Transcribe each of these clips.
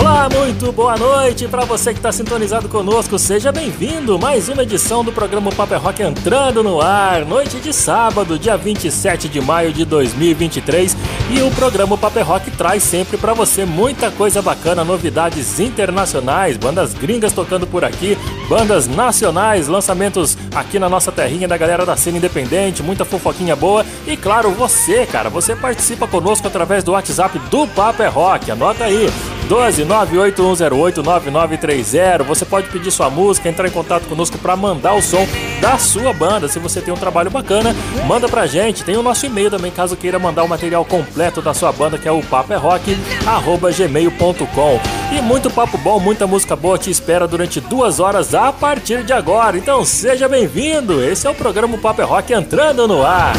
Olá, muito boa noite para você que está sintonizado conosco. Seja bem-vindo. Mais uma edição do programa Paper Rock entrando no ar. Noite de sábado, dia 27 de maio de 2023. E o programa Paper Rock traz sempre para você muita coisa bacana, novidades internacionais, bandas gringas tocando por aqui, bandas nacionais, lançamentos aqui na nossa terrinha da galera da cena independente, muita fofoquinha boa. E claro, você, cara, você participa conosco através do WhatsApp do Paper Rock. Anota aí. 12 981089930. Você pode pedir sua música, entrar em contato conosco para mandar o som da sua banda. Se você tem um trabalho bacana, manda pra gente. Tem o nosso e-mail também, caso queira mandar o material completo da sua banda, que é o paperrock@gmail.com. E muito papo bom, muita música boa te espera durante duas horas a partir de agora. Então seja bem-vindo. Esse é o programa Paper Rock entrando no ar.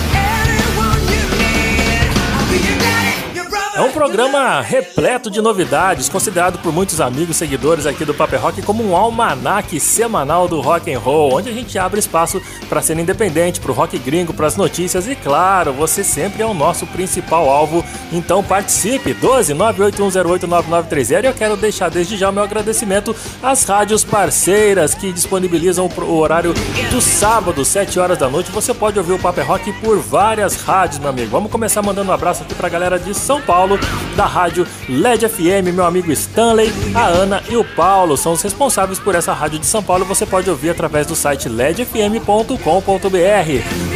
É um programa repleto de novidades, considerado por muitos amigos seguidores aqui do Paper Rock como um almanaque semanal do rock and roll, onde a gente abre espaço para ser independente, para o rock gringo, para as notícias e claro, você sempre é o nosso principal alvo. Então participe 12 981089930 e eu quero deixar desde já o meu agradecimento às rádios parceiras que disponibilizam o horário do sábado, 7 horas da noite. Você pode ouvir o Paper Rock por várias rádios, meu amigo. Vamos começar mandando um abraço aqui para a galera de São Paulo. Paulo, da rádio LED FM, meu amigo Stanley, a Ana e o Paulo são os responsáveis por essa rádio de São Paulo. Você pode ouvir através do site ledfm.com.br.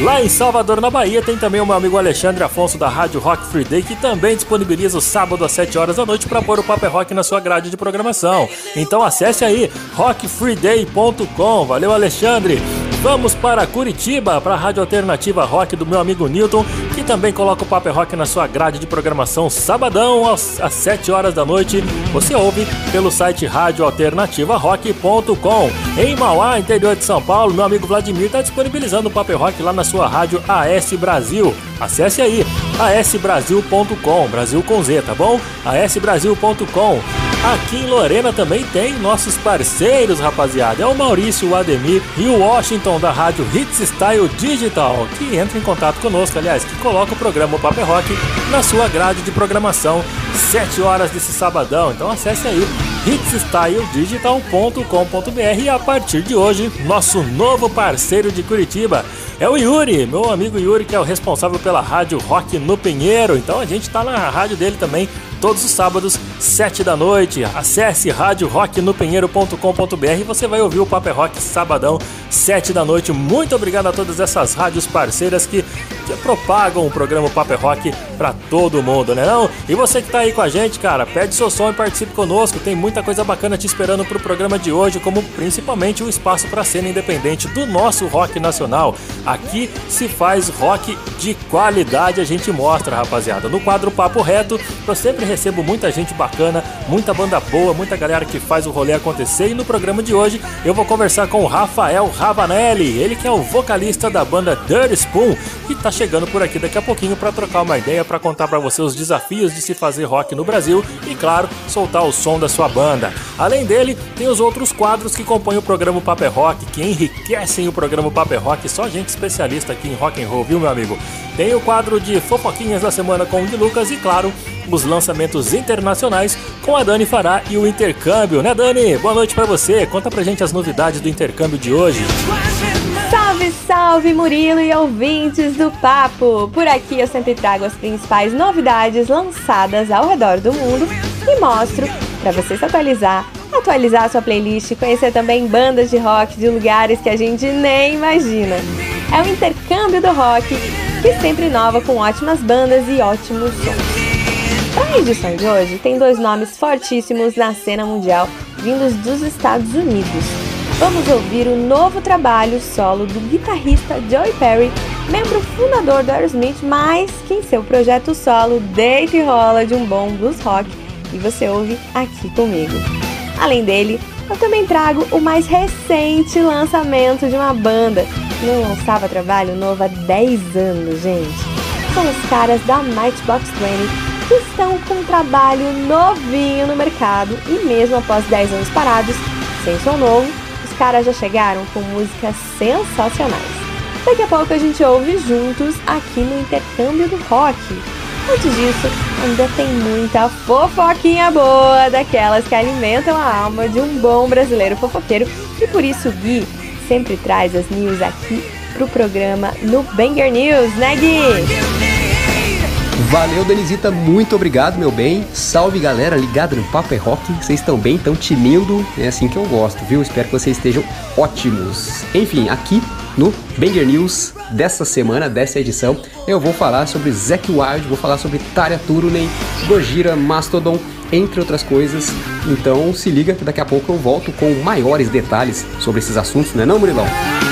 Lá em Salvador, na Bahia, tem também o meu amigo Alexandre Afonso da Rádio Rock Free Day, que também disponibiliza o sábado às 7 horas da noite para pôr o Paper Rock na sua grade de programação. Então acesse aí rockfreeday.com. Valeu, Alexandre! Vamos para Curitiba, para a Rádio Alternativa Rock do meu amigo Newton, que também coloca o Paper Rock na sua grade de programação sabadão às, às 7 horas da noite. Você ouve pelo site radioalternativarock.com. Em Mauá, interior de São Paulo, meu amigo Vladimir está disponibilizando o Paper Rock lá na sua rádio AS Brasil. Acesse aí asbrasil.com, Brasil com Z, tá bom? asbrasil.com. Aqui em Lorena também tem nossos parceiros, rapaziada. É o Maurício, o Ademir e o Washington da rádio Hits Style Digital, que entra em contato conosco, aliás, que coloca o programa Paper Rock na sua grade de programação, 7 horas desse sabadão. Então acesse aí hitsstyledigital.com.br e a partir de hoje, nosso novo parceiro de Curitiba é o Yuri, meu amigo Yuri, que é o responsável pela rádio Rock no Pinheiro. Então a gente tá na rádio dele também todos os sábados, 7 da noite. Acesse radiorocknopinheiro.com.br e você vai ouvir o Paper Rock sabadão, 7 da noite. Muito obrigado a todas essas rádios parceiras que, que propagam o programa Paper Rock para todo mundo, né não? E você que tá aí com a gente, cara, pede seu som e participe conosco. Tem muita coisa bacana te esperando pro programa de hoje, como principalmente o espaço para cena independente do nosso rock nacional. Aqui se faz rock de qualidade, a gente mostra, rapaziada. No quadro Papo Reto, eu sempre recebo muita gente bacana, muita banda boa, muita galera que faz o rolê acontecer. E no programa de hoje eu vou conversar com o Rafael Ravanelli, ele que é o vocalista da banda Dirty Spoon e tá chegando por aqui daqui a pouquinho para trocar uma ideia, para contar para você os desafios de se fazer rock no Brasil e, claro, soltar o som da sua banda. Além dele, tem os outros quadros que compõem o programa Paper Rock, que enriquecem o programa Paper Rock, só gente especialista aqui em rock and roll, viu, meu amigo? Tem o quadro de fofoquinhas da semana com o de Lucas e, claro, os lançamentos internacionais com a Dani Fará e o intercâmbio, né, Dani? Boa noite para você. Conta pra gente as novidades do intercâmbio de hoje. Salve, salve Murilo e ouvintes do Papo! Por aqui eu sempre trago as principais novidades lançadas ao redor do mundo e mostro para você se atualizar, atualizar sua playlist e conhecer também bandas de rock de lugares que a gente nem imagina. É o intercâmbio do rock que sempre inova com ótimas bandas e ótimos sons. Para a edição de hoje, tem dois nomes fortíssimos na cena mundial vindos dos Estados Unidos. Vamos ouvir o novo trabalho solo do guitarrista Joey Perry, membro fundador do Aerosmith, mas que em seu projeto solo deita e rola de um bom blues rock e você ouve aqui comigo. Além dele, eu também trago o mais recente lançamento de uma banda que não lançava trabalho novo há 10 anos, gente. São os caras da Matchbox 20 que estão com um trabalho novinho no mercado e mesmo após 10 anos parados, sem som novo, os caras já chegaram com músicas sensacionais. Daqui a pouco a gente ouve juntos aqui no Intercâmbio do Rock. Antes disso, ainda tem muita fofoquinha boa, daquelas que alimentam a alma de um bom brasileiro fofoqueiro. E por isso o Gui sempre traz as news aqui pro programa no Banger News, né Gui? Valeu, Denisita, muito obrigado, meu bem. Salve, galera, ligado no Papo é Rock. Vocês estão bem, tão tinindo, é assim que eu gosto, viu? Espero que vocês estejam ótimos. Enfim, aqui no Banger News dessa semana, dessa edição, eu vou falar sobre Zack Wild, vou falar sobre Tarya Turunen, Gojira, Mastodon, entre outras coisas. Então se liga que daqui a pouco eu volto com maiores detalhes sobre esses assuntos, não é não, Murilão?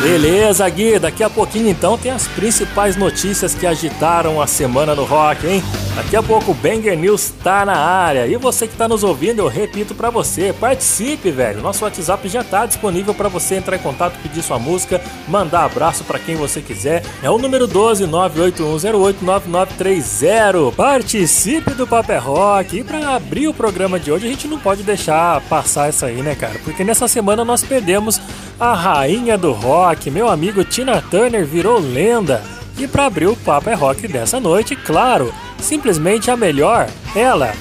Beleza, Gui. Daqui a pouquinho então tem as principais notícias que agitaram a semana no rock, hein? Daqui a pouco o Banger News tá na área. E você que tá nos ouvindo, eu repito para você, participe, velho. Nosso WhatsApp já tá disponível para você entrar em contato, pedir sua música, mandar abraço para quem você quiser. É o número 12 981089930. Participe do Paper é Rock. E para abrir o programa de hoje, a gente não pode deixar passar isso aí, né, cara? Porque nessa semana nós perdemos a rainha do rock, meu amigo Tina Turner virou lenda. E para abrir o Papo é Rock dessa noite, claro, simplesmente a melhor, ela,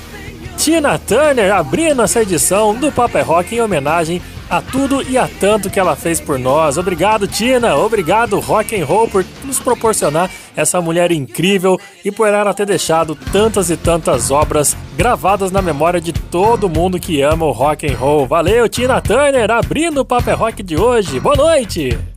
Tina Turner, abrindo essa edição do Papo é Rock em homenagem a tudo e a tanto que ela fez por nós. Obrigado, Tina. Obrigado, Rock and Roll, por nos proporcionar essa mulher incrível e por ela ter deixado tantas e tantas obras gravadas na memória de todo mundo que ama o rock and roll. Valeu, Tina Turner, abrindo o Papo é Rock de hoje. Boa noite.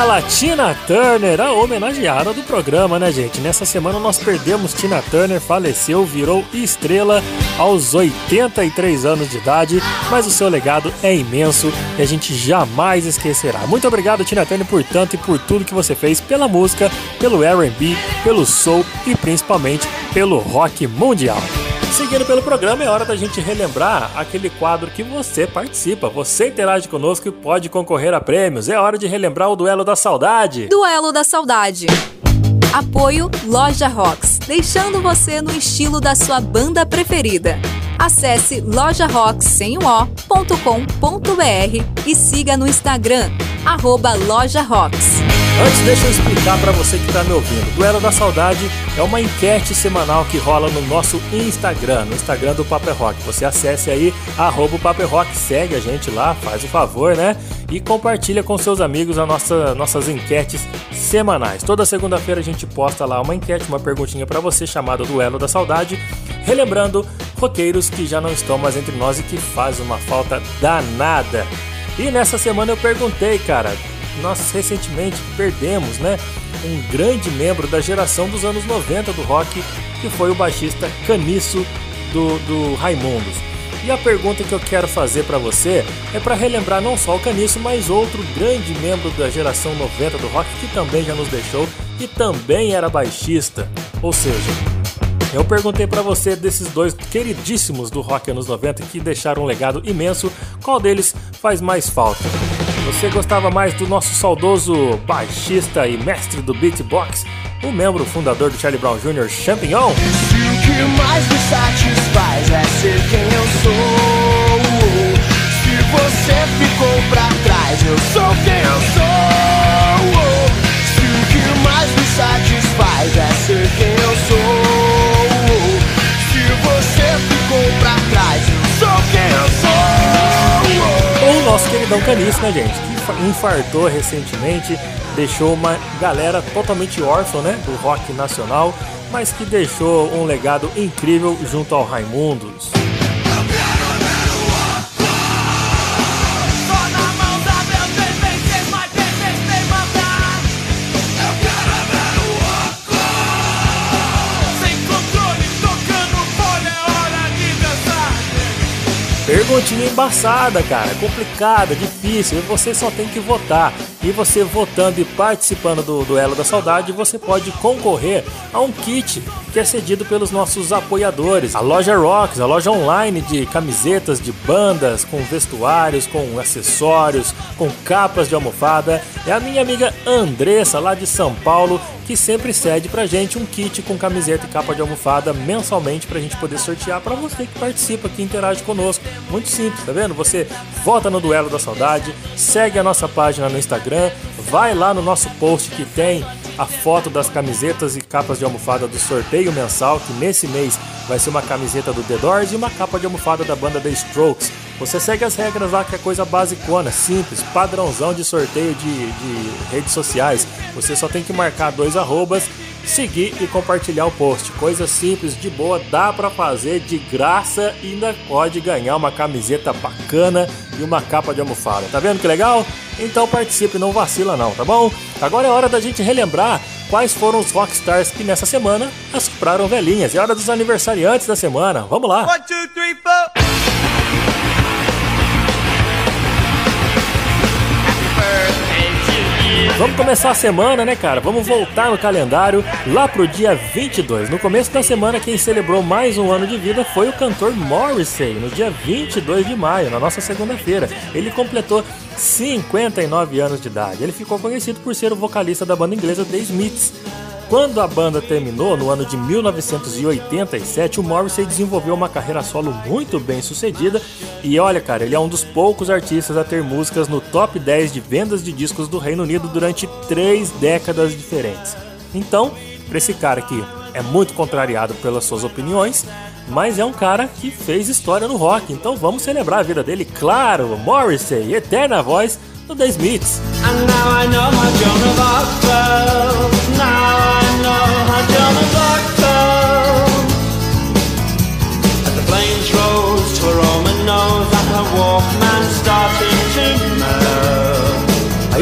Ela, Tina Turner, a homenageada do programa, né, gente? Nessa semana nós perdemos Tina Turner, faleceu, virou estrela aos 83 anos de idade, mas o seu legado é imenso e a gente jamais esquecerá. Muito obrigado, Tina Turner, por tanto e por tudo que você fez pela música, pelo R&B, pelo soul e principalmente pelo rock mundial. Seguindo pelo programa, é hora da gente relembrar aquele quadro que você participa. Você interage conosco e pode concorrer a prêmios. É hora de relembrar o Duelo da Saudade. Duelo da Saudade. Apoio Loja Rocks, deixando você no estilo da sua banda preferida. Acesse lojarocks.com.br e siga no Instagram, arroba Loja Rocks. Antes, deixa eu explicar para você que está me ouvindo. Duelo da Saudade é uma enquete semanal que rola no nosso Instagram, no Instagram do Paper Rock. Você acesse aí, arroba Paper Rock, segue a gente lá, faz o favor, né? E compartilha com seus amigos as nossa, nossas enquetes semanais. Toda segunda-feira a gente posta lá uma enquete, uma perguntinha para você chamada Duelo da Saudade, relembrando roqueiros que já não estão mais entre nós e que faz uma falta danada. E nessa semana eu perguntei, cara, nós recentemente perdemos, né, um grande membro da geração dos anos 90 do rock, que foi o baixista Caniço do, do Raimundos. E a pergunta que eu quero fazer para você é para relembrar não só o Caniço, mas outro grande membro da geração 90 do rock que também já nos deixou e também era baixista. Ou seja, eu perguntei para você desses dois queridíssimos do rock anos 90 que deixaram um legado imenso, qual deles faz mais falta? Você gostava mais do nosso saudoso baixista e mestre do beatbox, o membro fundador do Charlie Brown Jr., Champignon? O que mais me satisfaz é ser quem eu sou. Se você ficou pra trás, eu sou quem eu sou. Se o que mais me satisfaz é ser quem eu sou. Nosso queridão Caniço, né, gente? Que infartou recentemente, deixou uma galera totalmente órfã, né? Do rock nacional, mas que deixou um legado incrível junto ao Raimundos. Perguntinha embaçada, cara, complicada, difícil, você só tem que votar. E você votando e participando do Duelo da Saudade, você pode concorrer a um kit que é cedido pelos nossos apoiadores. A loja Rocks, a loja online de camisetas de bandas, com vestuários, com acessórios, com capas de almofada. É a minha amiga Andressa, lá de São Paulo, que sempre cede pra gente um kit com camiseta e capa de almofada mensalmente pra gente poder sortear pra você que participa, que interage conosco. Muito simples, tá vendo? Você vota no Duelo da Saudade, segue a nossa página no Instagram, vai lá no nosso post que tem a foto das camisetas e capas de almofada do sorteio mensal, que nesse mês vai ser uma camiseta do The Doors e uma capa de almofada da banda The Strokes. Você segue as regras lá, que é coisa basicona, simples, padrãozão de sorteio de, de redes sociais. Você só tem que marcar dois arrobas, seguir e compartilhar o post. Coisa simples, de boa, dá pra fazer de graça e ainda pode ganhar uma camiseta bacana e uma capa de almofada. Tá vendo que legal? Então participe, não vacila não, tá bom? Agora é hora da gente relembrar quais foram os rockstars que nessa semana assopraram velhinhas. É hora dos aniversariantes da semana. Vamos lá! One, two, three, four. Vamos começar a semana, né, cara? Vamos voltar no calendário lá pro dia 22. No começo da semana, quem celebrou mais um ano de vida foi o cantor Morrissey, no dia 22 de maio, na nossa segunda-feira. Ele completou 59 anos de idade. Ele ficou conhecido por ser o vocalista da banda inglesa The Smiths. Quando a banda terminou, no ano de 1987, o Morrissey desenvolveu uma carreira solo muito bem sucedida. E olha, cara, ele é um dos poucos artistas a ter músicas no top 10 de vendas de discos do Reino Unido durante três décadas diferentes. Então, para esse cara que é muito contrariado pelas suas opiniões, mas é um cara que fez história no rock. Então vamos celebrar a vida dele, claro, Morrissey, eterna voz do The Smiths. And now I know how Joan of Arc felt. Now I know how Joan of Arc felt. The flames rose to Roman nose, and her Walkman started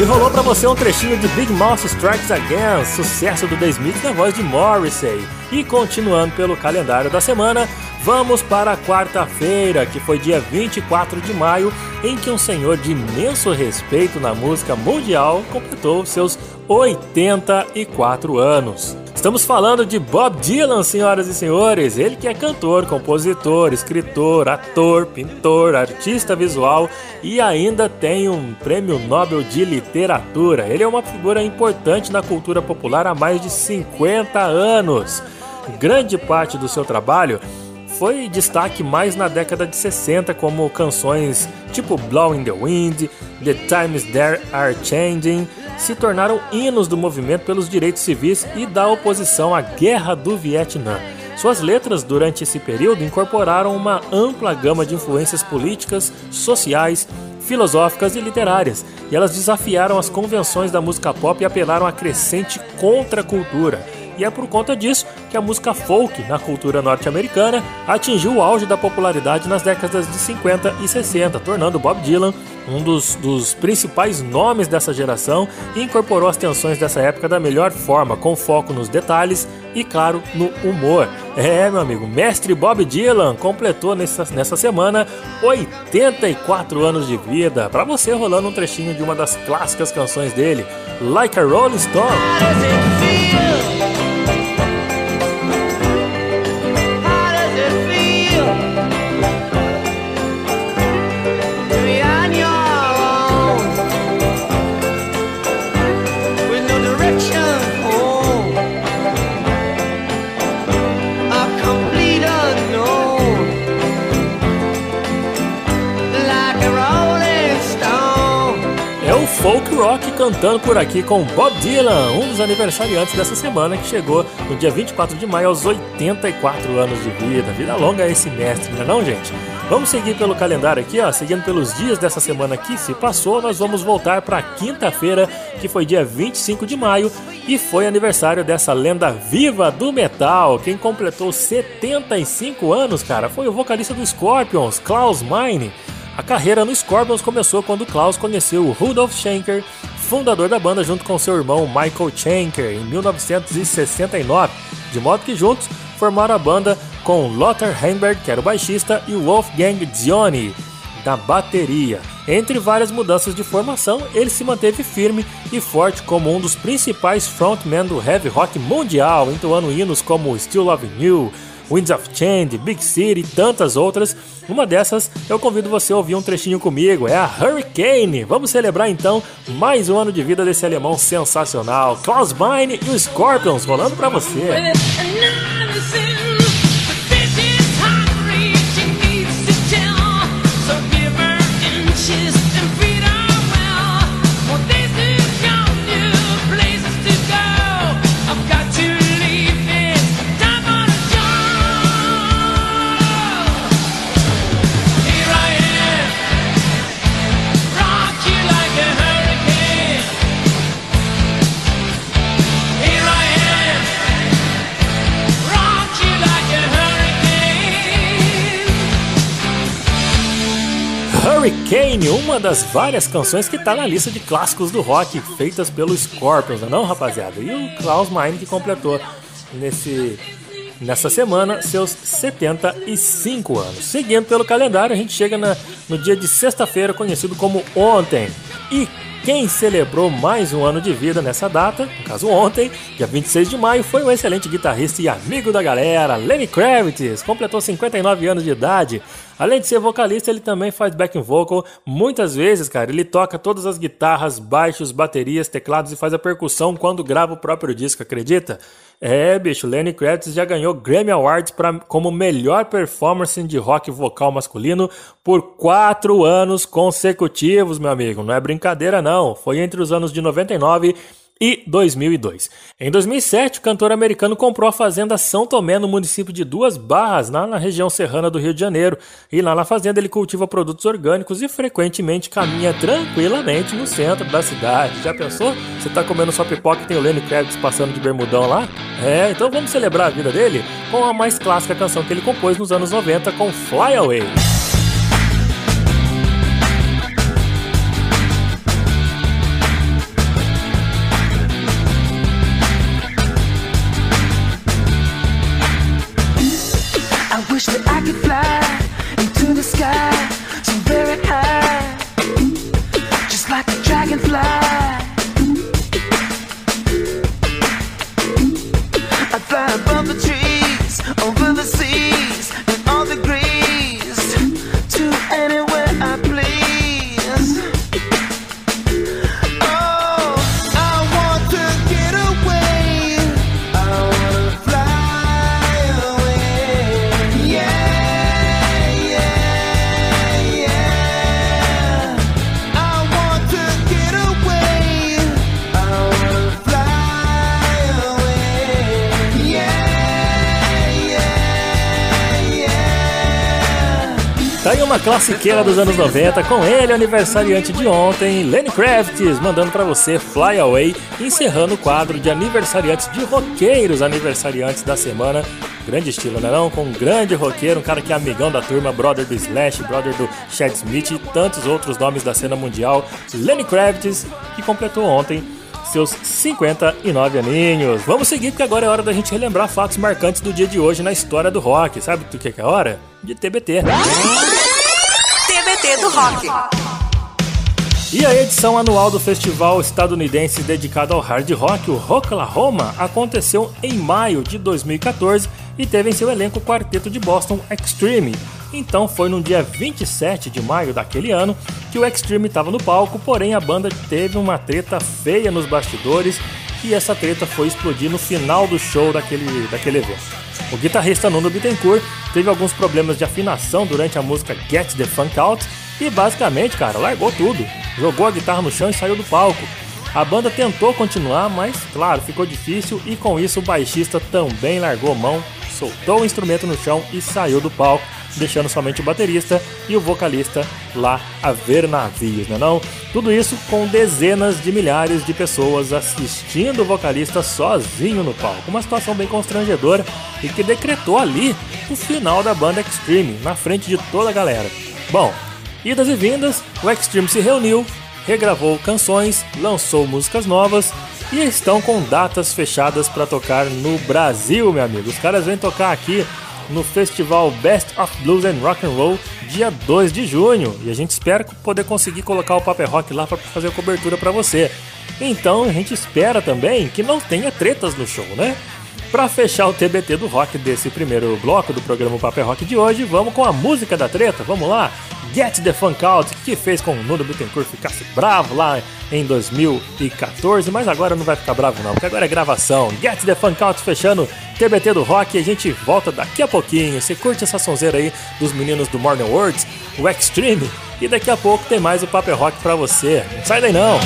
rolou para você um trechinho de Big Mouth Strikes Again, sucesso do The Smiths na voz de Morrissey. E continuando pelo calendário da semana, vamos para a quarta-feira, que foi dia 24 de maio, em que um senhor de imenso respeito na música mundial completou seus 84 anos. Estamos falando de Bob Dylan, senhoras e senhores. Ele que é cantor, compositor, escritor, ator, pintor, artista visual e ainda tem um prêmio Nobel de Literatura. Ele é uma figura importante na cultura popular há mais de 50 anos. Grande parte do seu trabalho foi destaque mais na década de 60, como canções tipo Blowing the Wind, The Times There Are Changing, se tornaram hinos do movimento pelos direitos civis e da oposição à Guerra do Vietnã. Suas letras durante esse período incorporaram uma ampla gama de influências políticas, sociais, filosóficas e literárias, e elas desafiaram as convenções da música pop e apelaram à crescente contracultura e é por conta disso que a música folk na cultura norte-americana atingiu o auge da popularidade nas décadas de 50 e 60, tornando Bob Dylan um dos, dos principais nomes dessa geração e incorporou as tensões dessa época da melhor forma, com foco nos detalhes e, claro, no humor. É, meu amigo, mestre Bob Dylan completou nessa, nessa semana 84 anos de vida. Para você, rolando um trechinho de uma das clássicas canções dele, Like a Rolling Stone. Rock cantando por aqui com Bob Dylan, um dos aniversariantes dessa semana que chegou no dia 24 de maio aos 84 anos de vida. Vida longa esse mestre, não é não, gente? Vamos seguir pelo calendário aqui, ó, seguindo pelos dias dessa semana que se passou, nós vamos voltar para quinta-feira, que foi dia 25 de maio, e foi aniversário dessa lenda viva do metal. Quem completou 75 anos, cara, foi o vocalista do Scorpions, Klaus Meine. A carreira no Scorpions começou quando Klaus conheceu Rudolf Schenker, fundador da banda junto com seu irmão Michael Schenker, em 1969, de modo que juntos formaram a banda com Lothar Heimberg, que era o baixista, e Wolfgang Zioni, da bateria. Entre várias mudanças de formação, ele se manteve firme e forte como um dos principais frontmen do heavy rock mundial, entoando hinos como Still Loving You, Winds of Change, Big City e tantas outras. Uma dessas eu convido você a ouvir um trechinho comigo, é a Hurricane. Vamos celebrar então mais um ano de vida desse alemão sensacional, Klaus Meine e o Scorpions rolando para você. Hurricane, uma das várias canções que está na lista de clássicos do rock feitas pelo Scorpions, não, é não rapaziada? E o Klaus Meine que completou nesse nessa semana seus 75 anos. Seguindo pelo calendário, a gente chega na, no dia de sexta-feira, conhecido como ontem. E quem celebrou mais um ano de vida nessa data, no caso ontem, dia 26 de maio, foi o excelente guitarrista e amigo da galera, Lenny Kravitz, completou 59 anos de idade. Além de ser vocalista, ele também faz backing vocal. Muitas vezes, cara, ele toca todas as guitarras, baixos, baterias, teclados e faz a percussão quando grava o próprio disco, acredita? É, bicho, Lenny Kravitz já ganhou Grammy Awards pra, como melhor performance de rock vocal masculino por quatro anos consecutivos, meu amigo. Não é brincadeira, não. Foi entre os anos de 99 e 2002. Em 2007, o cantor americano comprou a fazenda São Tomé no município de Duas Barras, na, região serrana do Rio de Janeiro. E lá na fazenda ele cultiva produtos orgânicos e frequentemente caminha tranquilamente no centro da cidade. Já pensou? Você está comendo sua pipoca e tem o Lenny Kravitz passando de bermudão lá? É, então vamos celebrar a vida dele com a mais clássica canção que ele compôs nos anos 90 com Fly Away. Could fly into the sky so very high, just like a dragonfly. I'd fly above the trees, aí uma classiqueira dos anos 90 com ele, aniversariante de ontem, Lenny Kravitz, mandando pra você Fly Away, encerrando o quadro de aniversariantes de roqueiros, aniversariantes da semana. Grande estilo, né não? Com um grande roqueiro, um cara que é amigão da turma, brother do Slash, brother do Chad Smith e tantos outros nomes da cena mundial. Lenny Kravitz, que completou ontem seus 59 aninhos. Vamos seguir porque agora é hora da gente relembrar fatos marcantes do dia de hoje na história do rock. Sabe do que é a hora? De TBT. Do Rock. E a edição anual do festival estadunidense dedicado ao hard rock, o Rocklahoma, aconteceu em maio de 2014 e teve em seu elenco o quarteto de Boston Extreme. Então foi no dia 27 de maio daquele ano que o Extreme estava no palco, porém a banda teve uma treta feia nos bastidores e essa treta foi explodir no final do show daquele, daquele evento. O guitarrista Nuno Bittencourt teve alguns problemas de afinação durante a música Get the Funk Out e basicamente, cara, largou tudo. Jogou a guitarra no chão e saiu do palco. A banda tentou continuar, mas claro, ficou difícil e com isso o baixista também largou mão, soltou o instrumento no chão e saiu do palco, deixando somente o baterista e o vocalista lá a ver navios, né não? Tudo isso com dezenas de milhares de pessoas assistindo o vocalista sozinho no palco. Uma situação bem constrangedora e que decretou ali o final da banda Extreme, na frente de toda a galera. Bom, idas e vindas, o Extreme se reuniu, regravou canções, lançou músicas novas e estão com datas fechadas para tocar no Brasil, meu amigo. Os caras vêm tocar aqui no festival Best of Blues and Rock and Roll dia 2 de junho e a gente espera poder conseguir colocar o Paper Rock lá para fazer a cobertura para você. Então a gente espera também que não tenha tretas no show, né? Para fechar o TBT do rock desse primeiro bloco do programa Paper Rock de hoje, vamos com a música da treta, vamos lá? Get the Funk Out, que fez com o Nuno Bittencourt ficasse bravo lá em 2014, mas agora não vai ficar bravo não, porque agora é gravação. Get the Funk Out fechando TBT do rock e a gente volta daqui a pouquinho. Você curte essa sonzeira aí dos meninos do Morning Words, o Extreme, e daqui a pouco tem mais o Paper Rock pra você. Não sai daí não!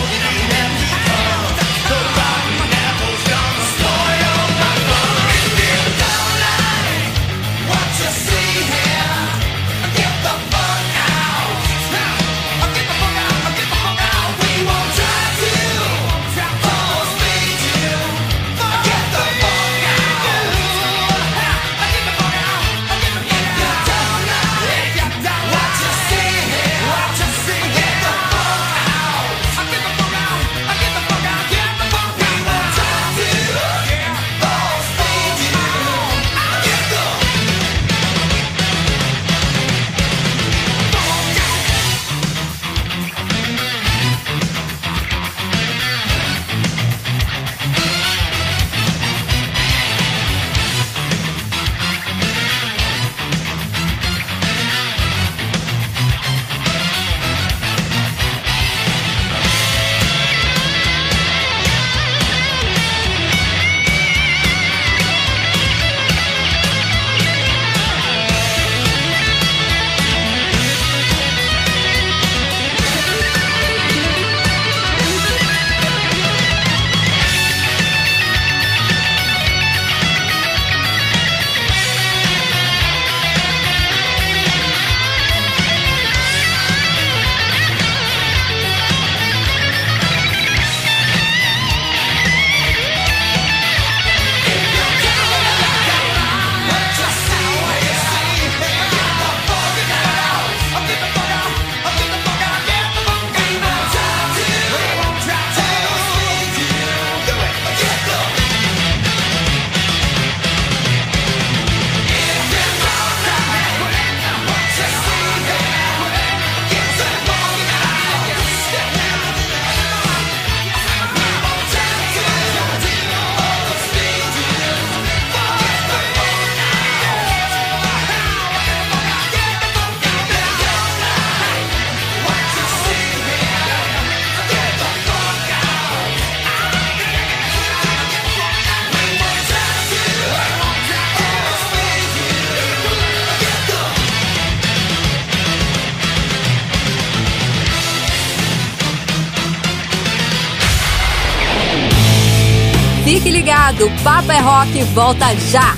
Ligado, Papo é Rock volta já!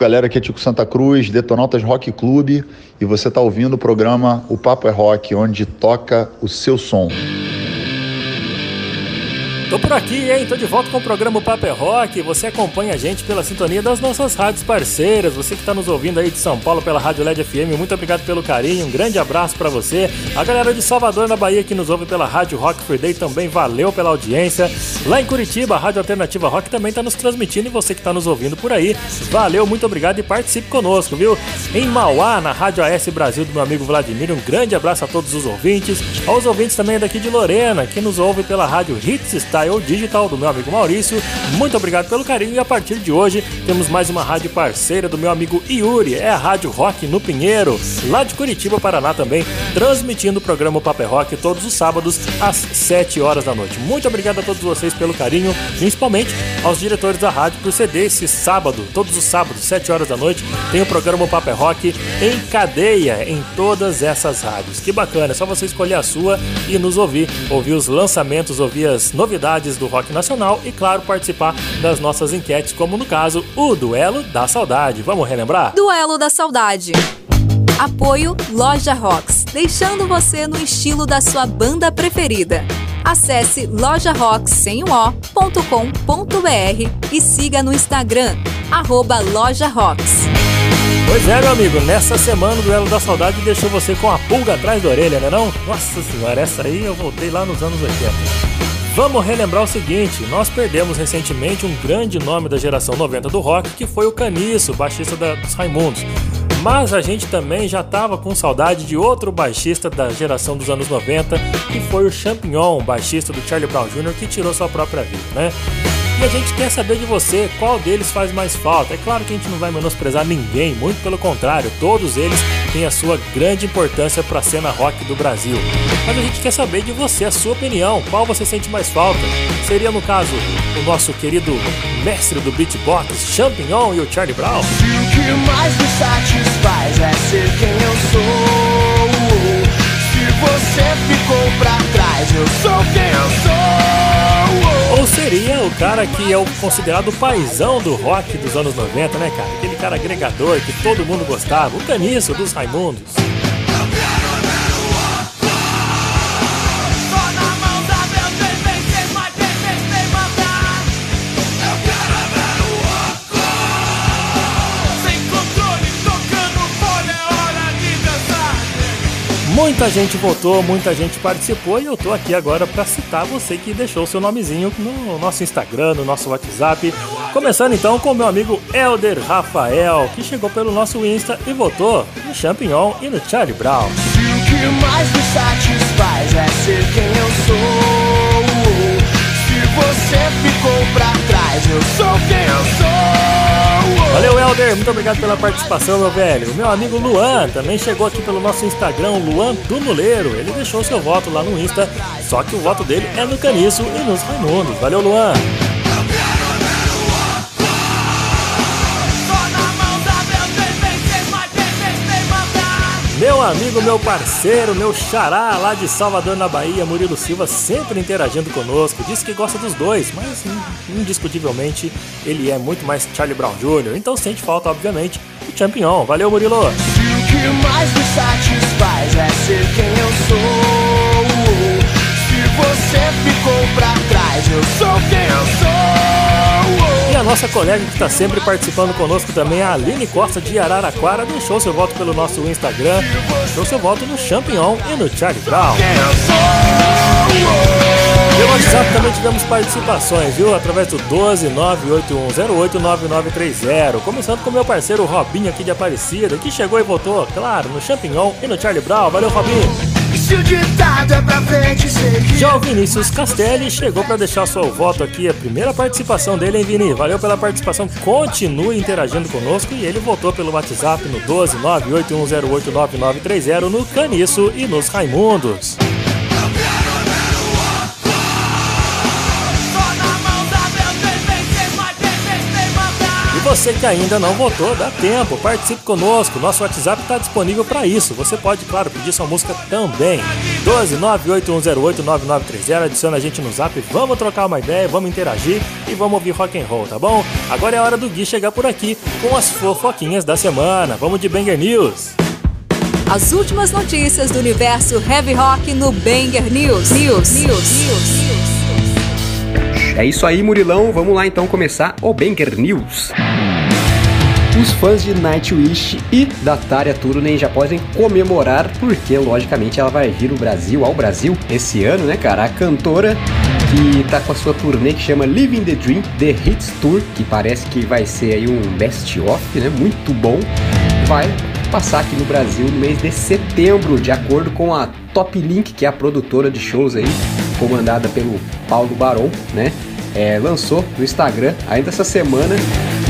Galera, aqui é Tico Santa Cruz, Detonautas Rock Clube, e você está ouvindo o programa O Papo é Rock, onde toca o seu som. Tô por aqui, hein? Tô de volta com o programa Papo é Rock. Você acompanha a gente pela sintonia das nossas rádios parceiras. Você que está nos ouvindo aí de São Paulo pela Rádio LED FM, muito obrigado pelo carinho. Um grande abraço para você. A galera de Salvador, na Bahia, que nos ouve pela Rádio Rock Free Day, também valeu pela audiência. Lá em Curitiba, a Rádio Alternativa Rock também está nos transmitindo e você que está nos ouvindo por aí, valeu, muito obrigado e participe conosco, viu? Em Mauá, na Rádio AS Brasil do meu amigo Vladimir, um grande abraço a todos os ouvintes. Aos ouvintes também daqui de Lorena, que nos ouve pela Rádio Hits Style Digital do meu amigo Maurício. Muito obrigado pelo carinho e a partir de hoje temos mais uma rádio parceira do meu amigo Yuri, é a Rádio Rock no Pinheiro, lá de Curitiba, Paraná também, transmitindo o programa Paper Rock todos os sábados às 7 horas da noite. Muito obrigado a todos vocês pelo carinho, principalmente aos diretores da rádio por ceder esse sábado, todos os sábados, 7 horas da noite, tem o programa Paper Rock em cadeia em todas essas rádios. Que bacana, é só você escolher a sua e nos ouvir, ouvir os lançamentos, ouvir as novidades do rock nacional e, claro, participar das nossas enquetes, como no caso o Duelo da Saudade. Vamos relembrar? Duelo da Saudade. Apoio Loja Rocks, deixando você no estilo da sua banda preferida. Acesse lojarocks.com.br e siga no Instagram, arroba Loja Rocks. Pois é, meu amigo, nessa semana o Duelo da Saudade deixou você com a pulga atrás da orelha, né não? Nossa senhora, essa aí eu voltei lá nos anos 80. Vamos relembrar o seguinte: nós perdemos recentemente um grande nome da geração 90 do rock, que foi o Caniço, baixista da, dos Raimundos. Mas a gente também já estava com saudade de outro baixista da geração dos anos 90, que foi o Champignon, baixista do Charlie Brown Jr., que tirou sua própria vida, né? E a gente quer saber de você qual deles faz mais falta. É claro que a gente não vai menosprezar ninguém, muito pelo contrário, todos eles têm a sua grande importância para a cena rock do Brasil. Mas a gente quer saber de você, a sua opinião, qual você sente mais falta. Seria, no caso, o nosso querido mestre do beatbox, Champignon e o Charlie Brown? O que mais me satisfaz é ser quem eu sou. Se você ficou pra trás, eu sou quem eu sou. Ou seria o cara que é o considerado paizão do rock dos anos 90, né, cara? Aquele cara agregador que todo mundo gostava, o caniço dos Raimundos. Muita gente votou, muita gente participou e eu tô aqui agora para citar você que deixou seu nomezinho no nosso Instagram, no nosso WhatsApp. Começando então com meu amigo Elder Rafael, que chegou pelo nosso Insta e votou no Champignon e no Charlie Brown. Se o que mais me satisfaz é ser quem eu sou. Se você ficou pra trás, eu sou quem eu sou. Valeu, Helder, muito obrigado pela participação, meu velho. O meu amigo Luan também chegou aqui pelo nosso Instagram, Luan do Nuleiro. Ele deixou seu voto lá no Insta, só que o voto dele é no Caniço e nos Raimundos. Valeu, Luan. Meu amigo, meu parceiro, meu xará lá de Salvador, na Bahia, Murilo Silva, sempre interagindo conosco. Disse que gosta dos dois, mas in- indiscutivelmente ele é muito mais Charlie Brown Jr. Então sente falta, obviamente, do Champignon. Valeu, Murilo. O que mais me satisfaz é ser quem eu sou. Se você ficou pra trás, eu sou quem eu sou. A nossa colega que está sempre participando conosco também, a Aline Costa de Araraquara, deixou seu voto pelo nosso Instagram, deixou seu voto no Champignon e no Charlie Brown. Pelo WhatsApp também tivemos participações, viu? Através do 12 98108 9930. Começando com meu parceiro Robinho aqui de Aparecida, que chegou e votou, claro, no Champignon e no Charlie Brown. Valeu, Robinho! É Já o Vinícius Castelli chegou para deixar seu voto aqui, a primeira participação dele, hein, Vini? Valeu pela participação, continue interagindo conosco e ele votou pelo WhatsApp no 12 98108 9930 no Caniço e nos Raimundos. Você que ainda não votou, dá tempo, participe conosco. Nosso WhatsApp está disponível para isso. Você pode, claro, pedir sua música também. 12 981089930. Adiciona a gente no zap, vamos trocar uma ideia, vamos interagir e vamos ouvir rock and roll, tá bom? Agora é a hora do Gui chegar por aqui com as fofoquinhas da semana. Vamos de Banger News. As últimas notícias do universo heavy rock no Banger News. News. News. News. É isso aí, Murilão. Vamos lá então começar o Banger News. Os fãs de Nightwish e da Tarya Turunen já podem comemorar, porque logicamente ela vai vir o Brasil ao Brasil esse ano, né, cara? A cantora que tá com a sua turnê que chama Living the Dream The Hits Tour, que parece que vai ser aí um best-of, né? Muito bom. Vai passar aqui no Brasil no mês de setembro, de acordo com a Top Link, que é a produtora de shows aí, comandada pelo Paulo Baron, né? É, lançou no Instagram ainda essa semana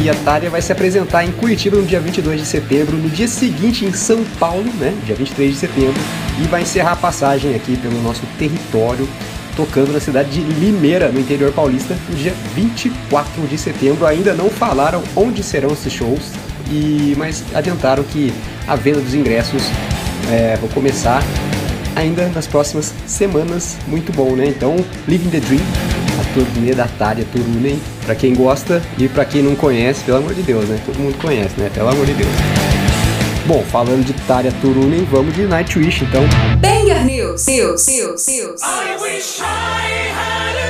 a Tária vai se apresentar em Curitiba no dia 22 de setembro, no dia seguinte em São Paulo, né, dia 23 de setembro, e vai encerrar a passagem aqui pelo nosso território, tocando na cidade de Limeira, no interior paulista, no dia 24 de setembro. Ainda não falaram onde serão esses shows, e mas adiantaram que a venda dos ingressos é, começar ainda nas próximas semanas. Muito bom, né? Então, Living the Dream, a turnê da Tária Turunen, pra quem gosta e pra quem não conhece, pelo amor de Deus, né? Todo mundo conhece, né? Pelo amor de Deus. Bom, falando de Tária Turunen, vamos de Nightwish, então. Banger News. News. News. News. I wish I had an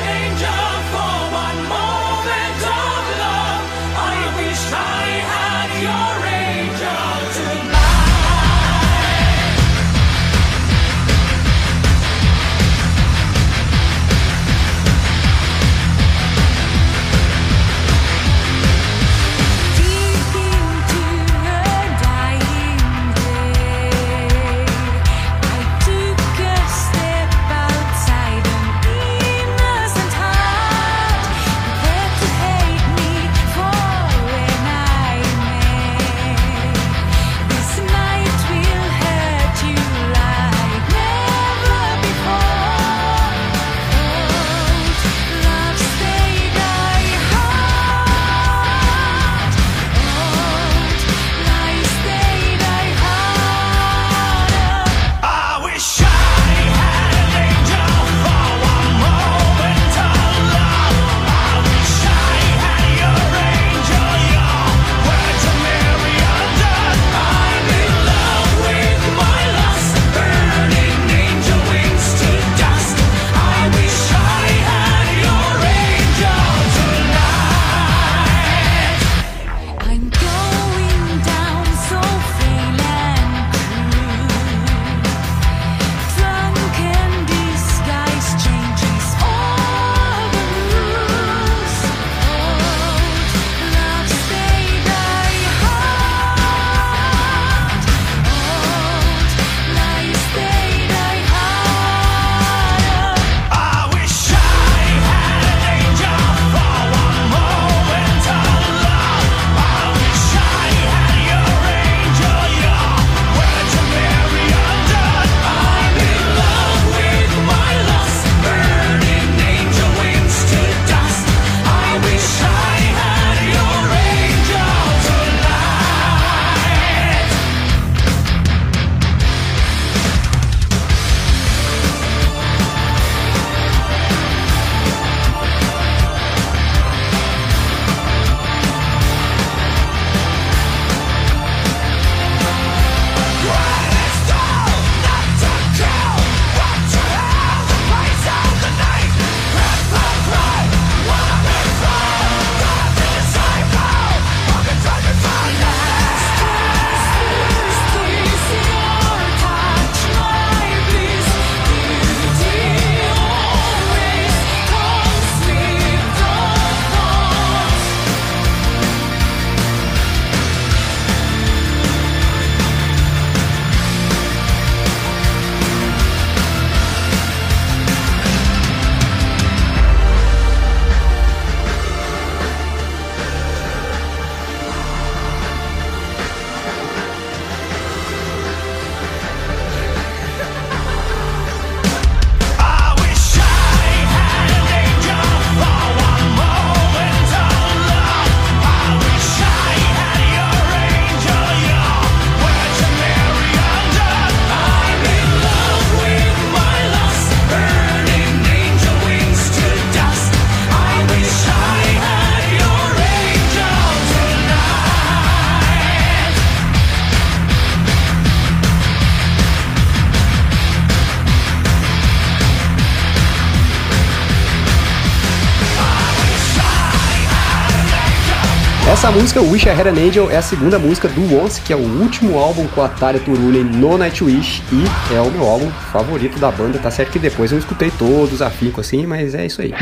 Essa música, Wish I Had an Angel, é a segunda música do Once, que é o último álbum com a Tarja Turunen no Nightwish e é o meu álbum favorito da banda. Tá certo que depois eu escutei todos afinco assim, mas é isso aí.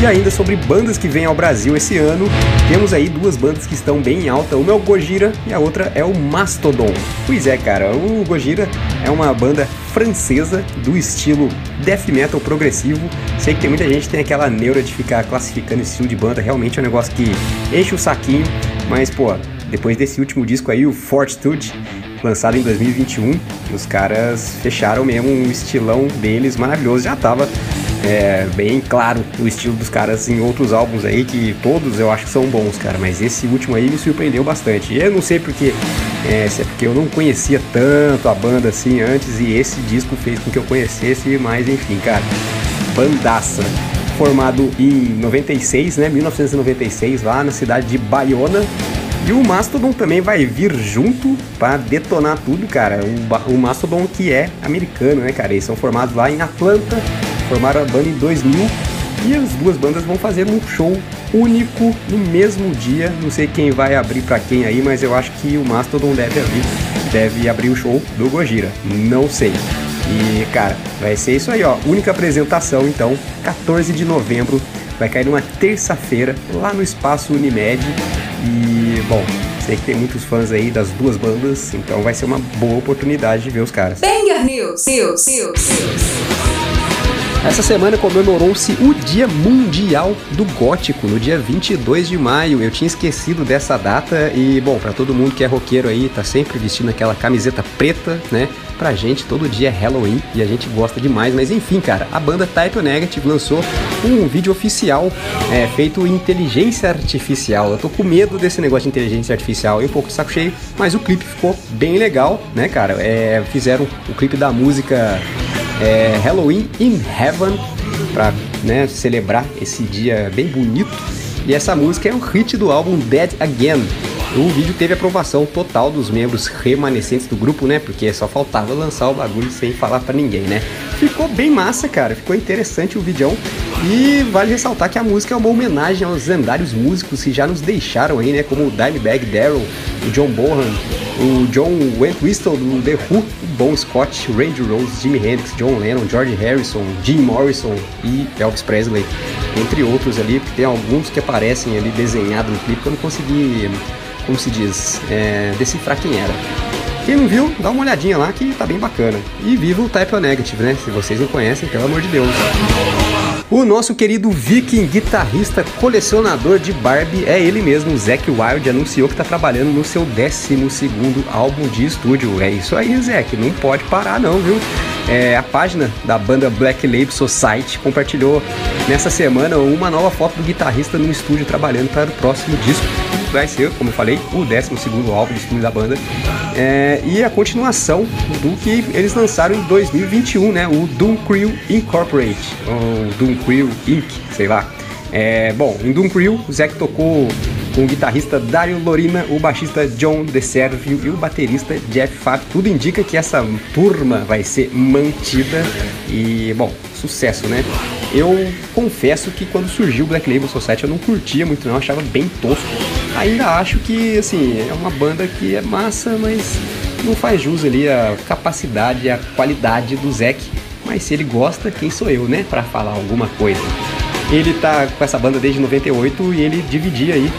E ainda sobre bandas que vêm ao Brasil esse ano, temos aí duas bandas que estão bem em alta. Uma é o Gojira e a outra é o Mastodon. Pois é, cara, o Gojira é uma banda francesa do estilo death metal progressivo. Sei que tem muita gente que tem aquela neura de ficar classificando esse estilo de banda, realmente é um negócio que enche o saquinho, mas pô, depois desse último disco aí, o Fortitude, lançado em 2021, os caras fecharam mesmo um estilão deles maravilhoso. Já tava é, bem claro o estilo dos caras em outros álbuns aí, que todos eu acho que são bons, cara, mas esse último aí me surpreendeu bastante. Eu não sei porque, é, é porque eu não conhecia tanto a banda assim antes e esse disco fez com que eu conhecesse, mas enfim, cara, bandaça. Formado em 96, né, 1996, lá na cidade de Bayona, e o Mastodon também vai vir junto para detonar tudo, cara. O, o Mastodon que é americano, né, cara? Eles são formados lá em Atlanta, formaram a banda em 2000 e as duas bandas vão fazer um show único no mesmo dia. Não sei quem vai abrir para quem aí, mas eu acho que o Mastodon deve abrir, deve abrir o show do Gojira. Não sei. E, cara, vai ser isso aí, ó. Única apresentação, então, 14 de novembro. Vai cair numa terça-feira, lá no Espaço Unimed. E, bom, sei que tem muitos fãs aí das duas bandas, então vai ser uma boa oportunidade de ver os caras. Banger News. News. News. Essa semana comemorou-se o Dia Mundial do Gótico, no dia 22 de maio. Eu tinha esquecido dessa data e, bom, pra todo mundo que é roqueiro aí, tá sempre vestindo aquela camiseta preta, né? Pra gente, todo dia é Halloween e a gente gosta demais. Mas enfim, cara, a banda Type Negative lançou um vídeo oficial é, feito em inteligência artificial. Eu tô com medo desse negócio de inteligência artificial e um pouco de saco cheio, mas o clipe ficou bem legal, né, cara? É, fizeram o clipe da música é, Halloween in Heaven para né, celebrar esse dia bem bonito. E essa música é um hit do álbum Dead Again. O vídeo teve aprovação total dos membros remanescentes do grupo, né? Porque só faltava lançar o bagulho sem falar pra ninguém, né? Ficou bem massa, cara. Ficou interessante o vídeo. E vale ressaltar que a música é uma homenagem aos lendários músicos que já nos deixaram aí, né? Como o Dimebag Darrell, o John Bohan, o John Entwistle do The Who, o Bon Scott, Randy Rose, Jimi Hendrix, John Lennon, George Harrison, Jim Morrison e Elvis Presley, entre outros ali, porque tem alguns que aparecem ali desenhados no clipe que eu não consegui, como se diz, é, decifrar quem era. Quem não viu, dá uma olhadinha lá que tá bem bacana. E viva o Type O Negative, né? Se vocês não conhecem, pelo amor de Deus. O nosso querido viking, guitarrista, colecionador de Barbie, é ele mesmo, o Zac Wild, anunciou que está trabalhando no seu 12 álbum de estúdio. É isso aí, Zac, não pode parar não, viu? É, a página da banda Black Label Society compartilhou nessa semana uma nova foto do guitarrista no estúdio trabalhando para o próximo disco. Vai ser, como eu falei, o 12 álbum de estúdio da banda. É, e a continuação do que eles lançaram em 2021, né? O Doom Crew Incorporate, ou Doom Crew Inc., sei lá. É, bom, em Doom Crew, o Zack tocou com o guitarrista Dario Lorina, o baixista John DeServio e o baterista Jeff Fab. Tudo indica que essa turma vai ser mantida e, bom, sucesso, né? Eu confesso que quando surgiu o Black Label Society eu não curtia muito não, achava bem tosco. Ainda acho que, assim, é uma banda que é massa, mas não faz jus ali a capacidade, a qualidade do Zack. Mas se ele gosta, quem sou eu, né, para falar alguma coisa? Ele tá com essa banda desde 98 e ele dividia aí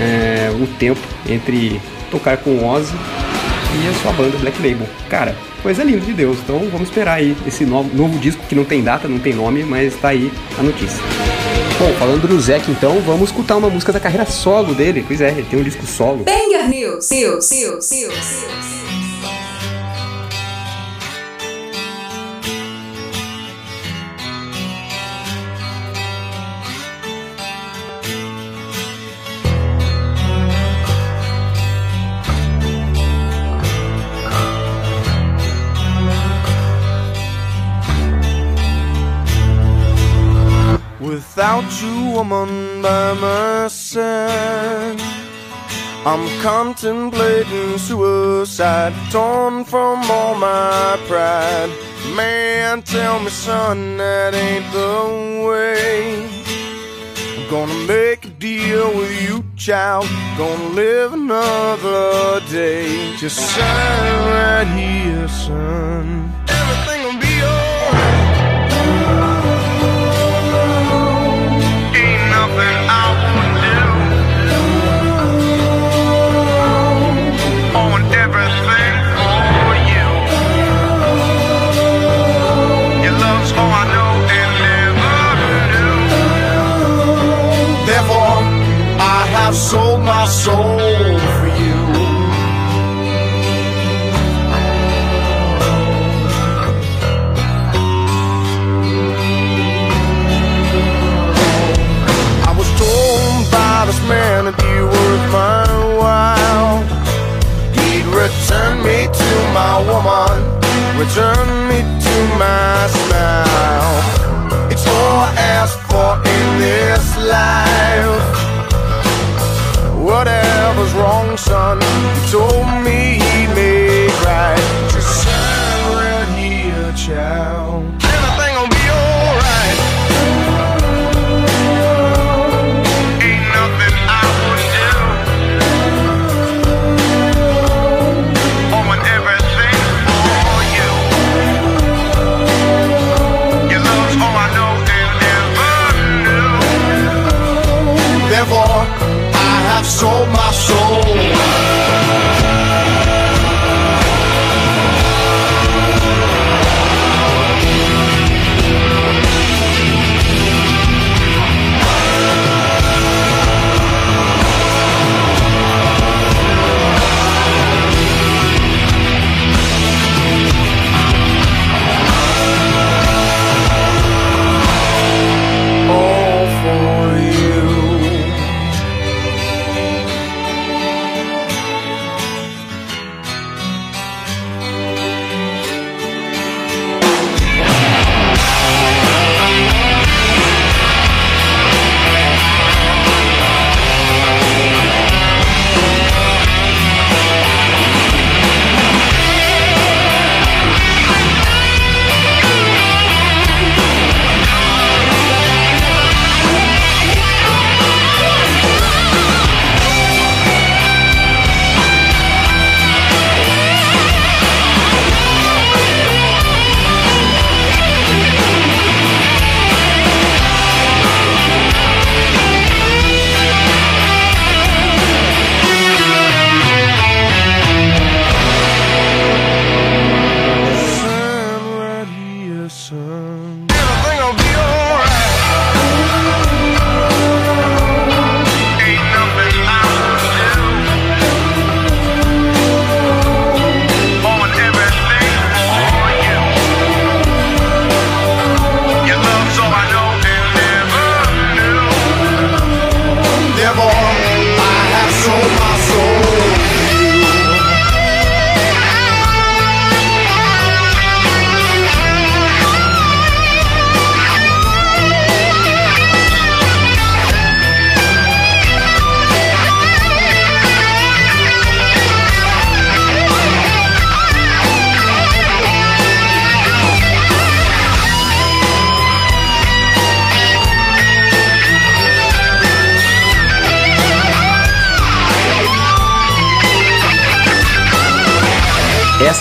é, o tempo entre tocar com o Ozzy e a sua banda Black Label. Cara, coisa linda de Deus. Então vamos esperar aí esse novo, novo disco que não tem data, não tem nome, mas tá aí a notícia. Bom, falando do Zack então, vamos escutar uma música da carreira solo dele. Pois é, ele tem um disco solo. Banger News. News. News. News. Without you, woman, by my side, I'm contemplating suicide, torn from all my pride. Man, tell me, son, that ain't the way. I'm gonna make a deal with you child. Gonna live another day. Just sign right here, son. I have sold my soul for you. I was told by this man that you were my while. He'd return me to my woman, return me to my smile. It's all I ask for in this life. Whatever's wrong, son, you told me he'd make right. Just sign right here, child. Sold my soul.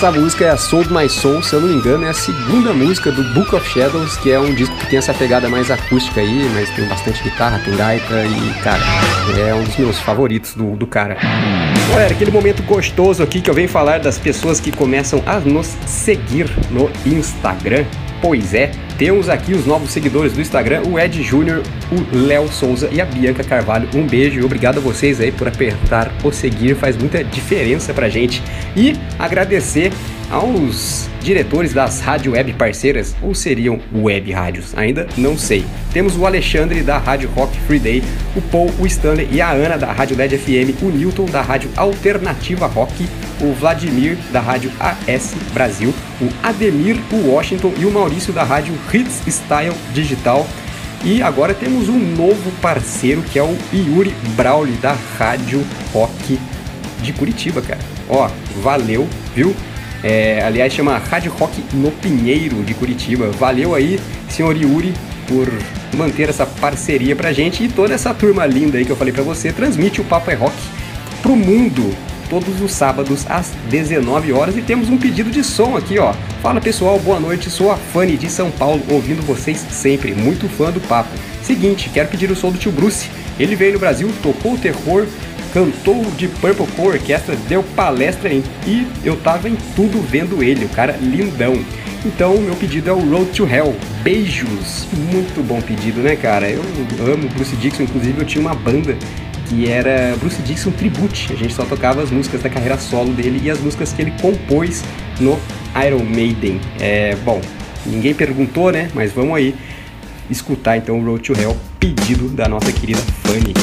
Essa música é a Sold My Soul, se eu não me engano, é a segunda música do Book of Shadows, que é um disco que tem essa pegada mais acústica aí, mas tem bastante guitarra, tem gaita e, cara, é um dos meus favoritos do, do cara. Galera, aquele momento gostoso aqui que eu venho falar das pessoas que começam a nos seguir no Instagram. Pois é, temos aqui os novos seguidores do Instagram, o Ed Júnior, o Léo Souza e a Bianca Carvalho. Um beijo e obrigado a vocês aí por apertar o seguir, faz muita diferença pra gente. E agradecer aos diretores das rádio web parceiras, ou seriam web rádios, ainda não sei. Temos o Alexandre da Rádio Rock Free Day, o Paul, o Stanley e a Ana da Rádio LED FM, o Newton da Rádio Alternativa Rock, o Vladimir da Rádio AS Brasil, o Ademir, o Washington e o Maurício da Rádio Hits Style Digital. E agora temos um novo parceiro que é o Yuri Brauli da Rádio Rock de Curitiba, cara. Ó, valeu, viu? É, aliás, chama Rádio Rock no Pinheiro de Curitiba. Valeu aí, senhor Yuri, por manter essa parceria pra gente e toda essa turma linda aí que eu falei pra você transmite o Papo é Rock pro mundo todos os sábados às 19 horas e temos um pedido de som aqui, ó. Fala pessoal, boa noite, sou a Fanny de São Paulo, ouvindo vocês sempre, muito fã do papo. Seguinte, quero pedir o som do tio Bruce. Ele veio no Brasil, tocou o terror, cantou de Purple com orquestra, deu palestra em, e eu tava em tudo vendo ele, o cara lindão. Então, meu pedido é o Road to Hell. Beijos! Muito bom pedido, né, cara? Eu amo Bruce Dixon, inclusive eu tinha uma banda que era Bruce Dixon Tribute. A gente só tocava as músicas da carreira solo dele e as músicas que ele compôs no Iron Maiden. É, bom, ninguém perguntou, né? Mas vamos aí escutar então o Road to Hell, pedido da nossa querida Fanny.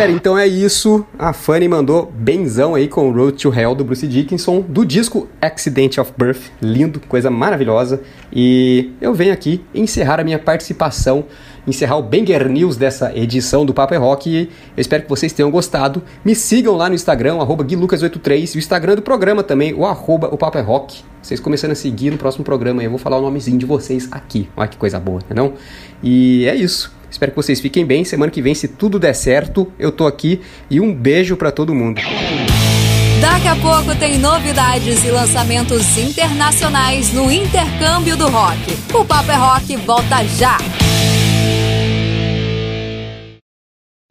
Galera, então é isso. A Fanny mandou benzão aí com Road to Hell do Bruce Dickinson, do disco Accident of Birth. Lindo, coisa maravilhosa. E eu venho aqui encerrar a minha participação encerrar o Banger News dessa edição do Papo é Rock. E eu espero que vocês tenham gostado. Me sigam lá no Instagram, arroba guilucas83, e o Instagram do programa também, o arroba o Papo é Rock. Vocês começando a seguir no próximo programa, eu vou falar o nomezinho de vocês aqui. Olha que coisa boa, não? E é isso. Espero que vocês fiquem bem. Semana que vem, se tudo der certo, eu tô aqui. E um beijo pra todo mundo. Daqui a pouco tem novidades e lançamentos internacionais no Intercâmbio do Rock. O Papo é Rock volta já!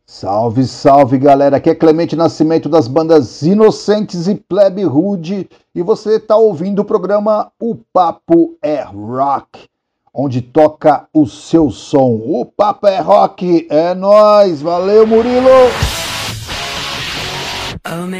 Salve, salve galera, aqui é Clemente Nascimento das bandas Inocentes e Plebe Rude e você está ouvindo o programa O Papo é Rock, onde toca o seu som. O Papo é Rock, é nóis, valeu Murilo!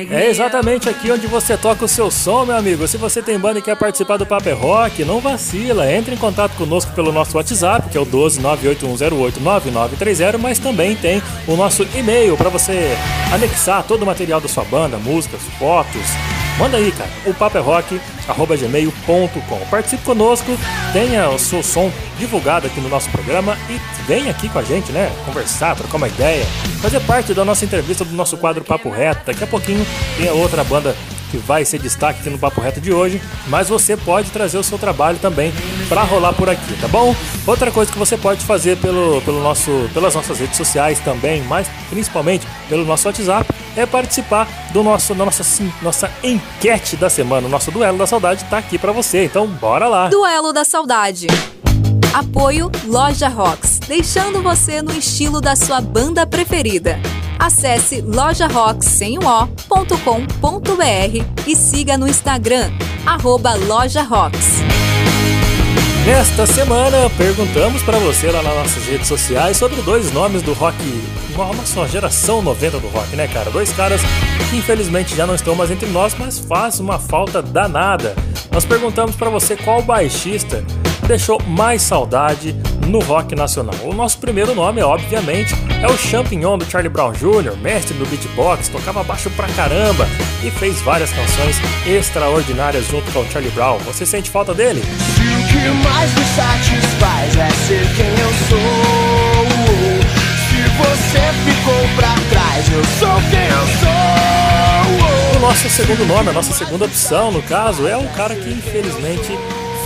É exatamente aqui onde você toca o seu som, meu amigo. Se você tem banda e quer participar do Paper Rock, não vacila. Entre em contato conosco pelo nosso WhatsApp, que é o 12981089930, mas também tem o nosso e-mail para você anexar todo o material da sua banda, músicas, fotos. Manda aí, cara, o paperrock.gmail.com. Participe conosco, tenha o seu som divulgado aqui no nosso programa e venha aqui com a gente, né? Conversar, trocar uma ideia, fazer parte da nossa entrevista do nosso quadro Papo Reto. Daqui a pouquinho tem a outra banda que vai ser destaque aqui no Papo Reto de hoje, mas você pode trazer o seu trabalho também para rolar por aqui, tá bom? Outra coisa que você pode fazer pelo, pelo nosso, pelas nossas redes sociais também, mas principalmente pelo nosso WhatsApp, é participar do nosso da nossa, sim, nossa enquete da semana. O nosso duelo da saudade tá aqui para você, então bora lá. Duelo da Saudade. Apoio Loja Rocks, deixando você no estilo da sua banda preferida. Acesse lojarocks.com.br e siga no Instagram, arroba Loja Rocks. Nesta semana, perguntamos para você lá nas nossas redes sociais sobre dois nomes do rock, uma só geração 90 do rock, né, cara? Dois caras que infelizmente já não estão mais entre nós, mas faz uma falta danada. Nós perguntamos para você qual baixista deixou mais saudade no rock nacional. O nosso primeiro nome, obviamente, é o Champignon do Charlie Brown Jr., mestre do beatbox, tocava baixo pra caramba e fez várias canções extraordinárias junto com o Charlie Brown. Você sente falta dele? Se o que mais me satisfaz é ser quem eu sou. Se você ficou pra trás, eu sou quem eu sou. O nosso segundo nome, a nossa segunda opção, no caso, é um cara que infelizmente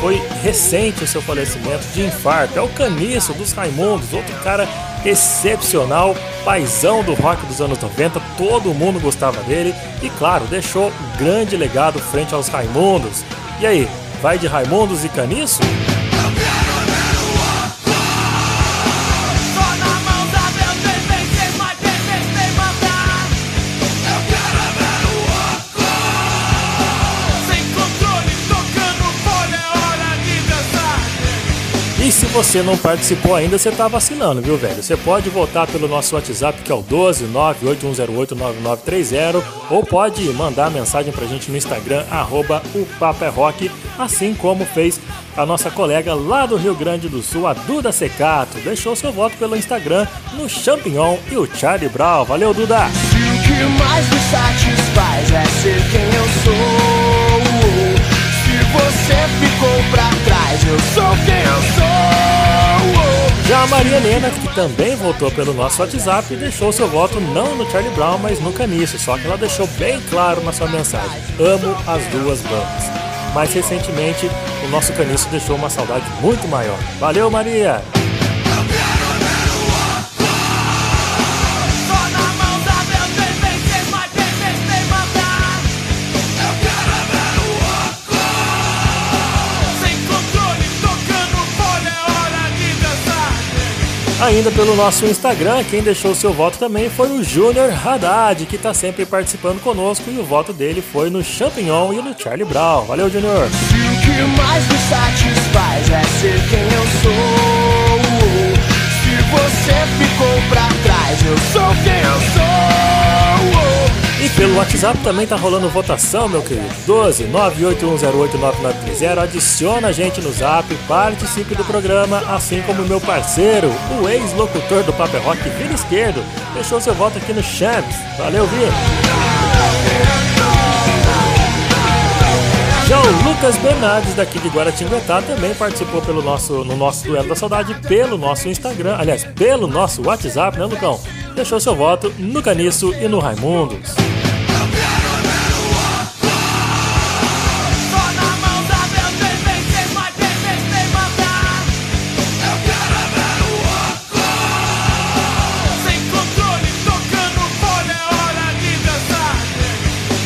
foi recente o seu falecimento de infarto. É o Caniço dos Raimundos, outro cara excepcional, paizão do rock dos anos 90, todo mundo gostava dele e, claro, deixou um grande legado frente aos Raimundos. E aí, vai de Raimundos e Caniço? Se você não participou ainda, você tá vacilando, viu, velho? Você pode votar pelo nosso WhatsApp, que é o 12981089930, ou pode mandar mensagem pra gente no Instagram, arroba o Papo é Rock, assim como fez a nossa colega lá do Rio Grande do Sul, a Duda Secato. Deixou seu voto pelo Instagram no Champignon e o Charlie Brown. Valeu, Duda! O que mais me satisfaz é ser quem eu sou. Se você ficou pra trás, eu sou quem eu sou. Já a Maria Helena, que também votou pelo nosso WhatsApp, deixou seu voto não no Charlie Brown, mas no Caniço, só que ela deixou bem claro na sua mensagem: amo as duas bandas. Mais recentemente, o nosso Caniço deixou uma saudade muito maior. Valeu, Maria! Ainda pelo nosso Instagram, quem deixou seu voto também foi o Júnior Haddad, que está sempre participando conosco, e o voto dele foi no Champignon e no Charlie Brown. Valeu, Júnior! O que mais me satisfaz é ser quem eu sou. Se você ficou pra trás, eu sou quem eu sou. Pelo WhatsApp também tá rolando votação, meu querido. 12 981089930. Adiciona a gente no zap, participe do programa, assim como meu parceiro, o ex-locutor do Paper Rock, Vini Esquerdo, deixou seu voto aqui no Champs. Valeu, Vini! Já o Lucas Bernardes, daqui de Guaratinguetá, também participou pelo nosso, no nosso Duelo da Saudade pelo nosso Instagram, aliás, pelo nosso WhatsApp, né, Lucão? Deixou seu voto no Caniço e no Raimundos.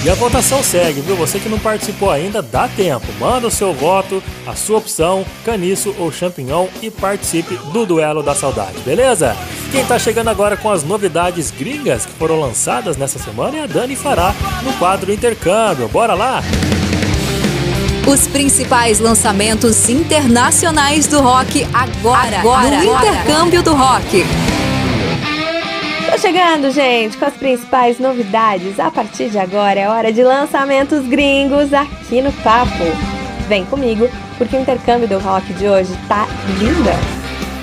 E a votação segue, viu? Você que não participou ainda, dá tempo. Manda o seu voto, a sua opção, caniço ou champignon e participe do Duelo da Saudade, beleza? Quem tá chegando agora com as novidades gringas que foram lançadas nessa semana é a Dani Fará, no quadro Intercâmbio. Bora lá? Os principais lançamentos internacionais do rock agora, Agora, no agora. Intercâmbio do Rock. Tô chegando, gente, com as principais novidades. A partir de agora é hora de lançamentos gringos aqui no Papo. Vem comigo, porque o intercâmbio do rock de hoje tá linda.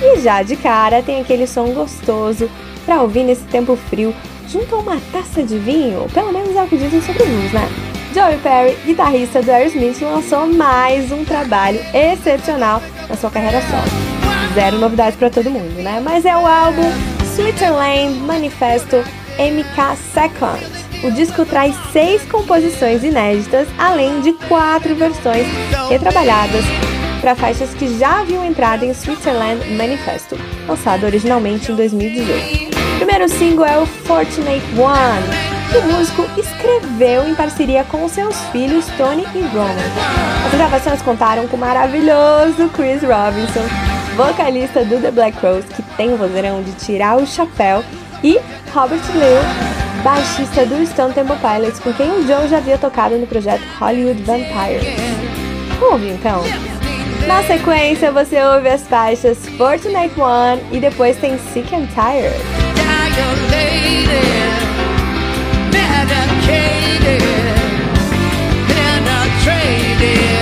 E já de cara tem aquele som gostoso pra ouvir nesse tempo frio, junto a uma taça de vinho, pelo menos é o que dizem sobre blues, né? Joey Perry, guitarrista do Aerosmith, lançou mais um trabalho excepcional na sua carreira solo. Zero novidade pra todo mundo, né? Mas é o álbum Switzerland Manifesto MK Second. O disco traz seis composições inéditas, além de quatro versões retrabalhadas para faixas que já haviam entrado em Switzerland Manifesto, lançado originalmente em 2018. O primeiro single é o Fortunate One, que o músico escreveu em parceria com seus filhos Tony e Roman. As gravações contaram com o maravilhoso Chris Robinson, vocalista do The Black Rose, que tem o vozeirão de tirar o chapéu, e Robert Liu, baixista do Stone Temple Pilots, com quem o Joe já havia tocado no projeto Hollywood Vampires. Vamos ouvir então? Na sequência, você ouve as faixas Fortunate One e depois tem Sick and Tired. Intercâmbio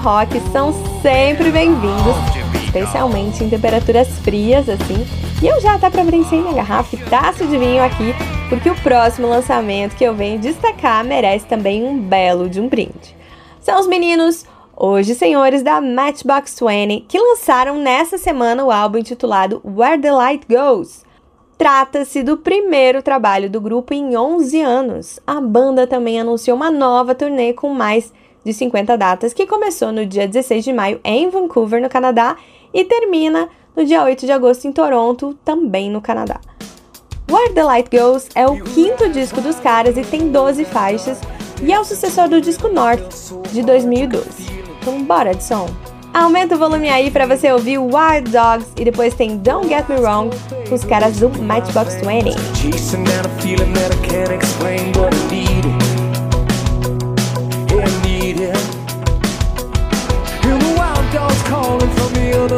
rock são sempre bem-vindos, especialmente em temperaturas frias assim. E eu já até providenciei minha garrafa e taça de vinho aqui, porque o próximo lançamento que eu venho destacar merece também um belo de um brinde. São os meninos, hoje senhores da Matchbox 20, que lançaram nessa semana o álbum intitulado Where the Light Goes. Trata-se do primeiro trabalho do grupo em 11 anos. A banda também anunciou uma nova turnê com mais de 50 datas, que começou no dia 16 de maio em Vancouver, no Canadá, e termina no dia 8 de agosto em Toronto, também no Canadá. Where the Light Goes é o quinto disco dos caras e tem 12 faixas, e é o sucessor do disco North, de 2012. Então, bora de som! Aumenta o volume aí pra você ouvir Wild Dogs e depois tem Don't Get Me Wrong com os caras do Matchbox 20.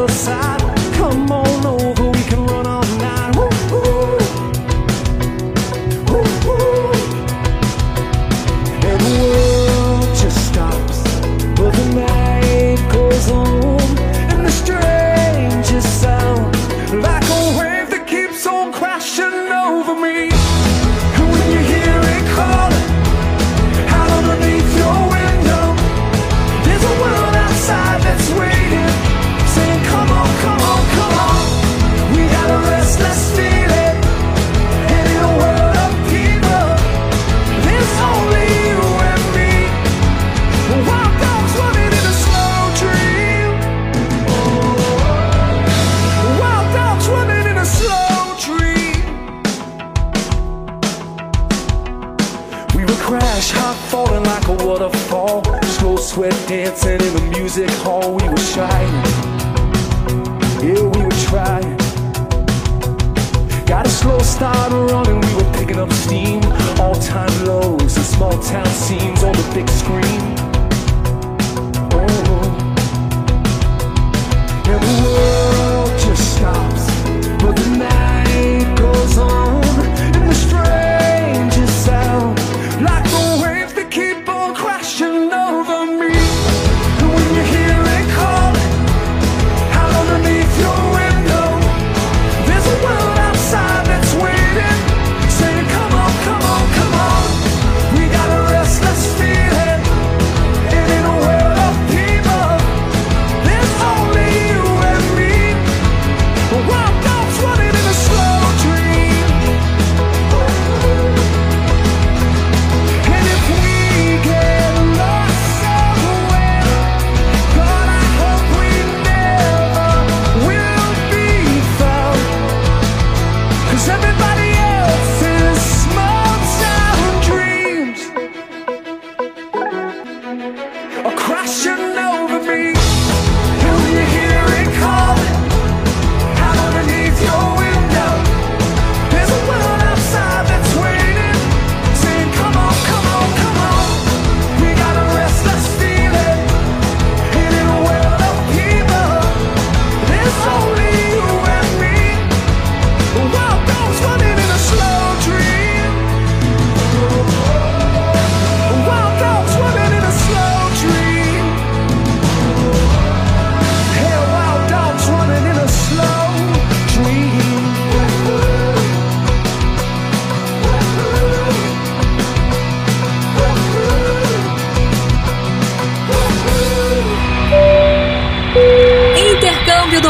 Side. Come on music hall. We were shining. Yeah, we were trying. Got a slow start running, we were picking up steam. All time lows and small town scenes on the big screen.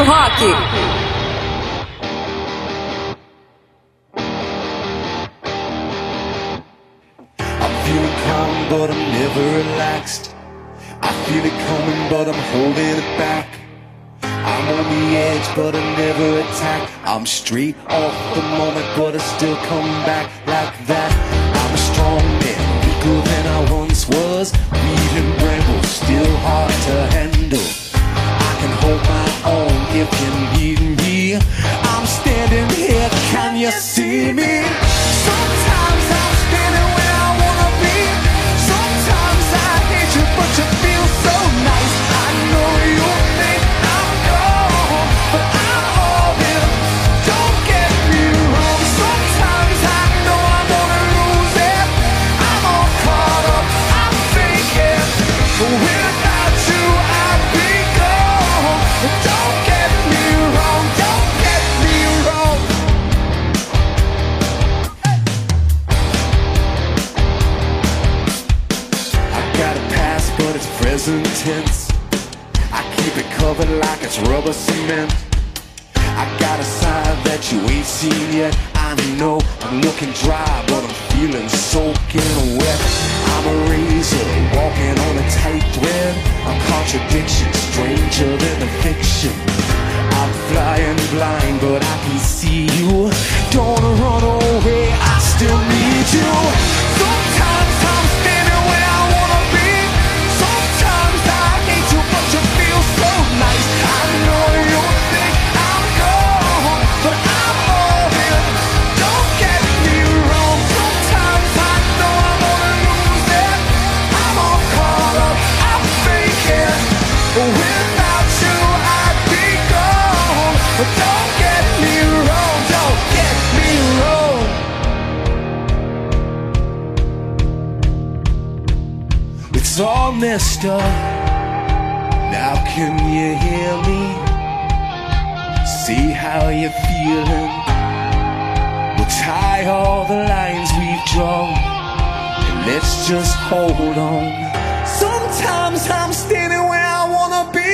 Do Rock. But I'm never relaxed. I feel it coming, but I'm holding it back. I'm on the edge, but I never attack. I'm straight off the moment, but I still come back like that. I'm a strong man, weaker than I once was. Weed and bramble, still hard to handle. Hold my own if you need me. I'm standing here, can you see me? Sometimes present tense. I keep it covered like it's rubber cement. I got a side that you ain't seen yet. I know I'm looking dry, but I'm feeling soaking wet. I'm a razor walking on a tight thread. A contradiction stranger than the fiction. I'm flying blind, but I can see you. Don't run away, I still need you. Sometimes It's all messed up. Now can you hear me? See how you're feeling. We'll tie all the lines we've drawn. And let's just hold on. Sometimes I'm standing where I wanna be.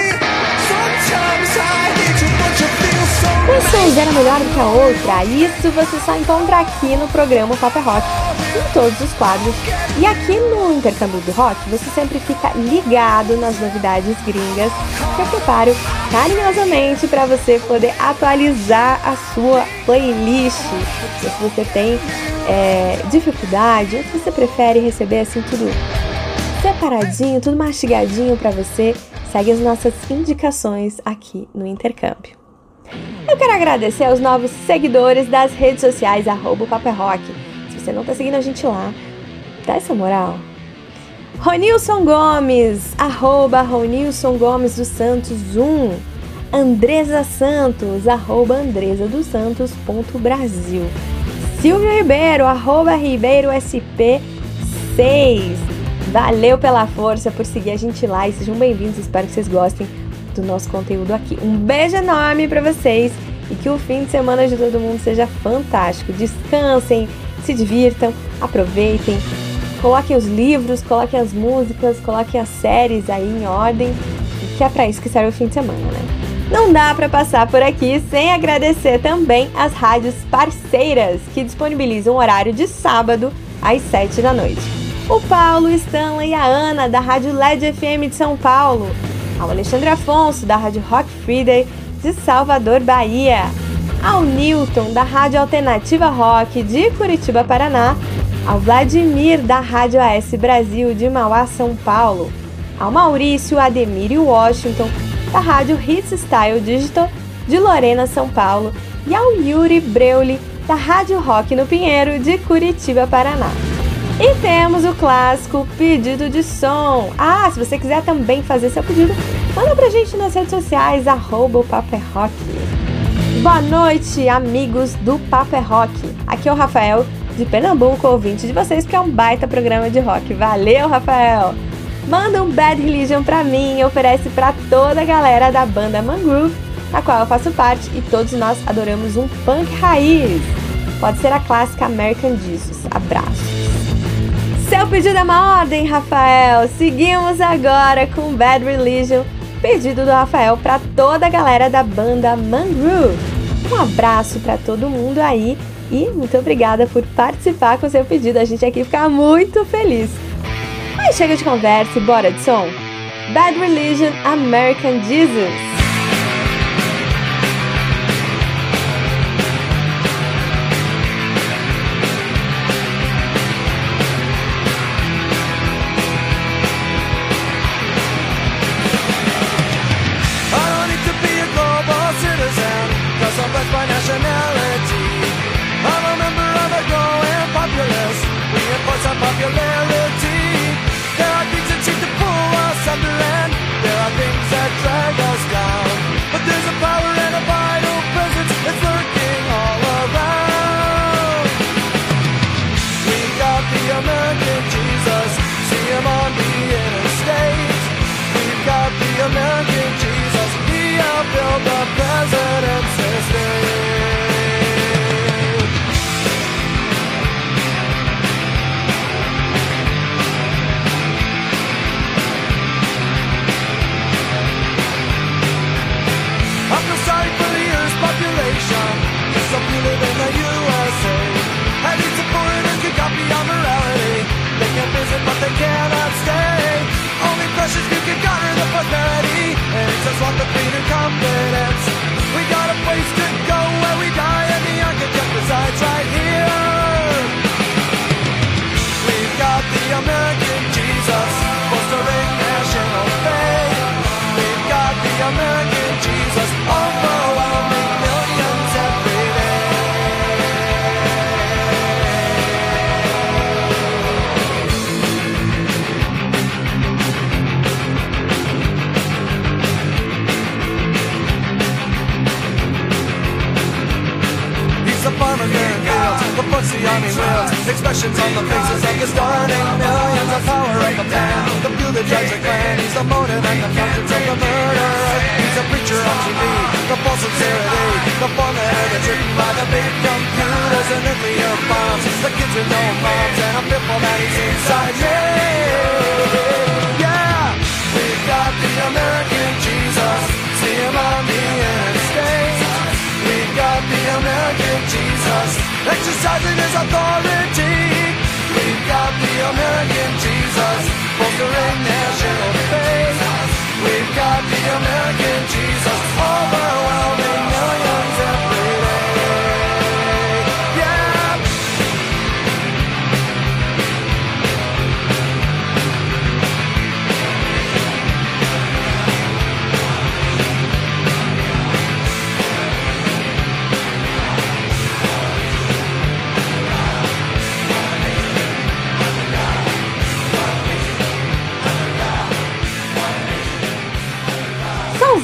Sometimes I Uma sonzeira melhor do que a outra, isso você só encontra aqui no programa Pop é Rock, em todos os quadros. E aqui no Intercâmbio do Rock, você sempre fica ligado nas novidades gringas que eu preparo carinhosamente para você poder atualizar a sua playlist. Se você tem é, dificuldade, ou se você prefere receber assim tudo separadinho, tudo mastigadinho para você, segue as nossas indicações aqui no Intercâmbio. Eu quero agradecer aos novos seguidores das redes sociais, arroba é Rock. Se você não tá seguindo a gente lá, dá essa moral. Ronilson Gomes, arroba Ronilson Gomes dos Santos 1. Andresa Santos, arroba Andresa dos Santos, ponto Brasil. Silvio Ribeiro, arroba Ribeiro SP 6. Valeu pela força, por seguir a gente lá e sejam bem-vindos. Espero que vocês gostem do nosso conteúdo aqui. Um beijo enorme para vocês e que o fim de semana de todo mundo seja fantástico. Descansem, se divirtam, aproveitem, coloquem os livros, coloquem as músicas, coloquem as séries aí em ordem, que é para isso que serve o fim de semana, né? Não dá para passar por aqui sem agradecer também as rádios parceiras que disponibilizam o horário de sábado às 7 da noite. O Paulo, Stanley e a Ana da Rádio LED FM de São Paulo, ao Alexandre Afonso da Rádio Rock Friday de Salvador, Bahia, ao Newton da Rádio Alternativa Rock de Curitiba, Paraná, ao Vladimir da Rádio AS Brasil de Mauá, São Paulo, ao Maurício Ademir Washington da Rádio Hits Style Digital de Lorena, São Paulo, e ao Yuri Breuli da Rádio Rock no Pinheiro de Curitiba, Paraná. E temos o clássico pedido de som. Ah, se você quiser também fazer seu pedido, manda pra gente nas redes sociais, arroba o é Rock. Boa noite, amigos do Papo é Rock. Aqui é o Rafael, de Pernambuco, ouvinte de vocês, que é um baita programa de rock. Valeu, Rafael! Manda um Bad Religion pra mim e oferece pra toda a galera da banda Mangrove, da qual eu faço parte e todos nós adoramos um punk raiz. Pode ser a clássica American Jesus. Abraços! Seu pedido é uma ordem, Rafael. Seguimos agora com Bad Religion, pedido do Rafael para toda a galera da banda Mangrove. Um abraço para todo mundo aí e muito obrigada por participar com seu pedido. A gente aqui fica muito feliz. Mas chega de conversa e bora de som. Bad Religion, American Jesus. The army wields, expressions on the faces of the starting millions, the power of the plan, the that drives the clan, he's the motive and the conscience of the murderer. He's a preacher on TV, the false sincerity, the formula that's written by the big computers and nuclear bombs, the kids with no moms, and a pitbull that he's inside me. Yeah, we've got the American Jesus, see him on the interstate. We've got the American Jesus, exercising his authority. We've got the American Jesus, bolstering national faith. We've got the American Jesus, overwhelming